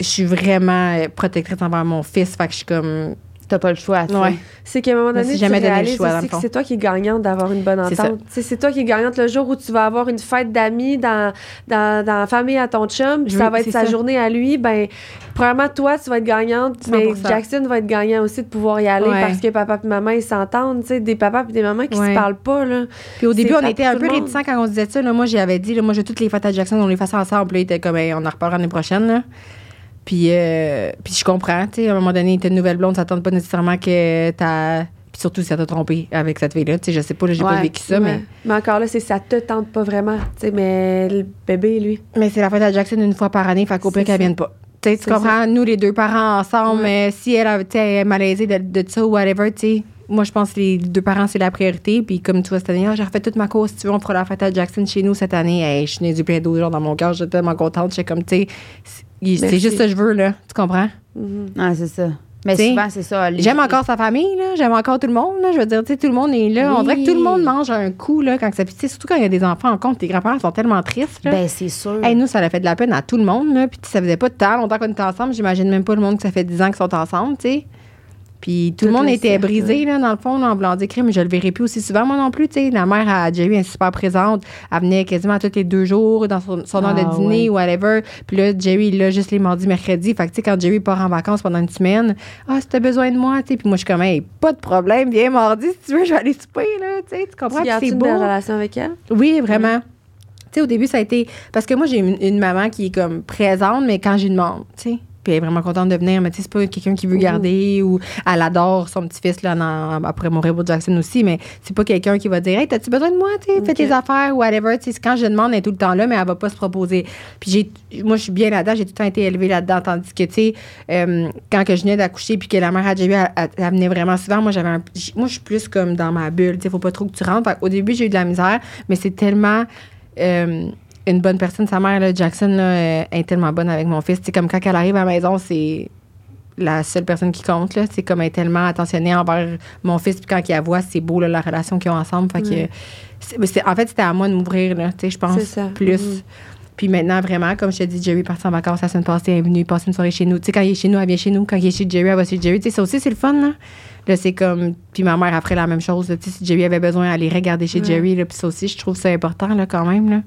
je suis vraiment euh, protectrice envers mon fils fait que je suis comme T'as pas le choix. tu ouais C'est qu'à un moment donné, tu jamais le réalises choix, aussi que c'est toi qui es gagnante d'avoir une bonne entente. Tu C'est toi qui es gagnante le jour où tu vas avoir une fête d'amis dans, dans, dans la famille à ton chum, puis ça va être sa ça. journée à lui. Ben, premièrement, toi, tu vas être gagnante, mais 100%. Jackson va être gagnant aussi de pouvoir y aller Ouais. parce que papa et maman, ils s'entendent. Tu sais, des papas et des mamans qui Ouais. se parlent pas, là. puis au début on était un peu réticents quand on disait ça là, moi j'avais dit là, moi veux toutes les fêtes à Jackson on les fasse ensemble Puis là, il était comme Hey, on en reparlera l'année prochaine là. Puis euh, puis je comprends tu sais à un moment donné t'es une nouvelle blonde ça tente pas nécessairement que t'as puis surtout si ça t'a trompé avec cette fille là tu sais je sais pas j'ai pas Ouais. vécu ça Ouais. mais encore là, c'est ça te tente pas vraiment. Tu sais, mais le bébé, lui. mais c'est la fête à Jackson une fois par année fait qu'au pire qu'elle vienne pas tu sais, tu comprends nous les deux parents ensemble Ouais. mais si elle a- elle est malaisée de, de ça ou whatever tu sais moi, je pense que les deux parents, c'est la priorité. Puis, comme tu vois, cette année, ah, j'ai refait toute ma course. Si tu veux, on fera la fête à Jackson chez nous cette année. Hey, je suis née du plein d'eau genre dans mon cœur. J'étais tellement contente. J'étais comme, tu sais, c'est- c'est juste ça que je veux, là. Tu comprends? Mhm. Ah, c'est ça. Mais T'sais, souvent, c'est ça. les- J'aime encore sa famille, là. J'aime encore tout le monde, là. Je veux dire, tu sais, tout le monde est là. On dirait que tout le monde mange un coup, là, quand ça. Puis, tu sais, surtout quand il y a des enfants en compte. Tes grands-parents sont tellement tristes, là. Ben, c'est sûr. Hey, nous, ça a fait de la peine à tout le monde, là. Puis, ça faisait pas tant longtemps qu'on était ensemble. J'imagine même pas le monde que ça fait 10 ans qu'ils sont ensemble, tu sais. Puis, tout, le monde était brisé, là, dans le fond, là, en blanc d'écrit, mais je le verrai plus aussi souvent, moi non plus, tu sais. La mère a Jerry elle est super présente. Elle venait quasiment tous les deux jours dans son, son heure Ah, de dîner ouais. ou whatever. Puis là, Jerry, il l'a juste les mardis, mercredis. Fait que, tu sais, quand Jerry part en vacances pendant une semaine, ah, si t'as besoin de moi, tu sais. Puis moi, je suis comme, hey, pas de problème, viens mardi si tu veux, je vais aller souper, là, tu sais. Tu comprends? Tu c'est une beau. belle relation avec elle? Oui, vraiment. Tu sais, au début, ça a été. Parce que moi, j'ai une, une maman qui est comme présente, mais quand j'ai demande, tu sais. Puis elle est vraiment contente de venir, mais tu sais, c'est pas quelqu'un qui veut garder ou elle adore son petit-fils, là, dans- après mon Rebo Jackson aussi, mais c'est pas quelqu'un qui va dire, hey, t'as-tu besoin de moi, fais tes affaires ou whatever. Tu sais, c'est quand je demande, elle est tout le temps là, mais elle va pas se proposer. Puis j'ai, moi, je suis bien là-dedans, j'ai tout le temps été élevée là-dedans, tandis que, tu sais, euh, quand que je venais d'accoucher puis que la mère a déjà eu, elle, elle- venait vraiment souvent, moi, j'avais un- moi, je suis plus comme dans ma bulle, tu sais, faut pas trop que tu rentres. Fait Au début, j'ai eu de la misère, mais c'est tellement euh, une bonne personne. Sa mère, là, Jackson, là, est tellement bonne avec mon fils. C'est comme quand elle arrive à la maison, c'est la seule personne qui compte. là. C'est comme elle est tellement attentionnée envers mon fils. Puis quand il la voit, c'est beau, là, la relation qu'ils ont ensemble. Fait que, Ouais. c'est- mais c'est- en fait, c'était à moi de m'ouvrir, là, je pense, ça. plus. Mhm. Puis maintenant, vraiment, comme je te dis, Jerry est parti en vacances la semaine passée, elle est venue passer une soirée chez nous. Tu sais, quand il est chez nous, elle vient chez nous. Quand il est chez Jerry, elle va chez Jerry. Tu sais, ça aussi, c'est le fun, là. Là, c'est comme. Puis ma mère, après la même chose. là. Tu sais, si Jerry avait besoin, allait regarder chez Ouais. Jerry. Là, puis ça aussi, je trouve ça important, là, quand même, là.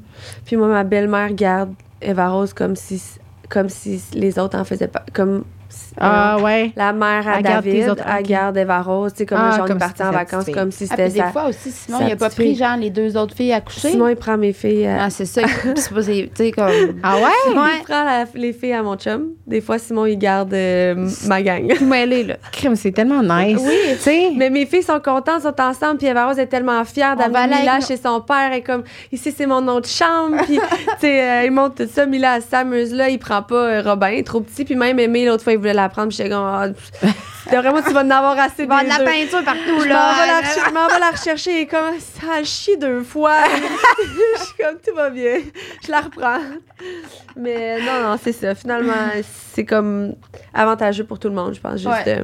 Puis moi, ma belle-mère garde Eva Rose comme si, comme si les autres en faisaient pas. Comme si- Ah, ouais. La mère à David, garde Eva Rose, tu sais, comme Ah, le genre, on comme est si en vacances, comme si Ah, c'était puis des sa... fois aussi, Simon, il a pas pris, genre, les deux autres filles à coucher. Simon, il prend mes filles. euh, Ah, c'est ça. Tu sais, comme. Ah, ouais? Il prend la- les filles à mon chum. Des fois, Simon, il garde euh, ma gang. Mêlé, là. Crime, c'est tellement nice. Oui. Tu sais? Mais mes filles sont contentes, sont ensemble, puis Eva Rose est tellement fière aller Mila chez son père. Et comme, ici, c'est mon autre chambre. Puis, tu sais, euh, il monte tout ça. Mila, s'amuse là. Il prend pas euh, Robin, est trop petit. Puis même Aimé, l'autre fois, voulait la prendre. Puis j'étais comme, ah, vraiment, tu vas en avoir assez avoir de la peinture partout, Je là. m'en vais la recher- je m'en vais la rechercher et comme ça chie deux fois. je suis comme tout va bien. Je la reprends. Mais non, non, c'est ça. Finalement, c'est comme avantageux pour tout le monde, je pense. Juste Ouais. euh,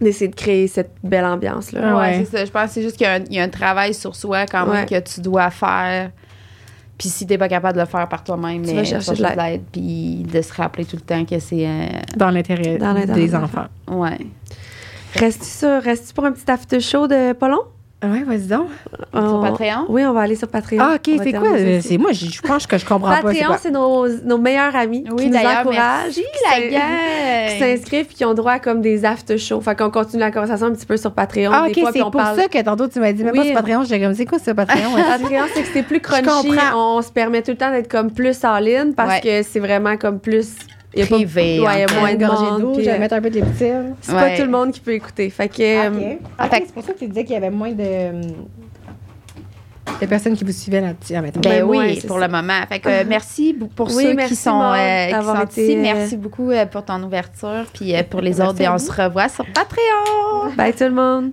d'essayer de créer cette belle ambiance là. Ah Ouais, ouais. c'est ça. Je pense que c'est juste qu'il y a un, il y a un travail sur soi quand même Ouais. que tu dois faire. Puis si t'es pas capable de le faire par toi-même, Tu mais vas chercher de chercher de l'aide. Puis de se rappeler tout le temps que c'est. euh, Dans l'intérêt des enfants. ouais. Reste-tu ça? Reste-tu pour un petit after show de pas long? Ouais, vas-y donc. Sur On- Patreon? Oui, on va aller sur Patreon. Ah, OK, c'est quoi? euh, C'est moi, je je pense que je comprends pas. c'est Patreon, c'est nos, nos meilleurs amis Oui, qui nous encouragent. merci, qui la s'in- gang! qui s'inscrivent puis qui ont droit à comme des after shows. Fait qu'on continue la conversation un petit peu sur Patreon. Ah, OK, c'est pour parle... ça que tantôt tu m'as dit, Oui. pas sur Patreon. J'étais comme, c'est quoi ce Patreon? Patreon, c'est que c'est plus crunchy. comprends. On se permet tout le temps d'être comme plus all-in parce Ouais. que c'est vraiment comme plus. Il y a pas- Privé, Ouais, il y a en fait. moins de gorgée d'eau, puis, je vais euh, mettre un peu de lipstick. C'est Ouais. pas tout le monde qui peut écouter. Fait que. euh, OK. OK, Fait- c'est pour ça que tu disais qu'il y avait moins de, personnes qui vous suivaient là-dessus. Ah. Ben Ben oui, pour ça. le moment. Fait que euh, merci bou- pour Oui, ceux qui merci, sont, euh, qui sont été, ici. euh, Merci beaucoup euh, pour ton ouverture. Puis euh, pour les Merci autres, à on se revoit sur Patreon. Bye tout le monde.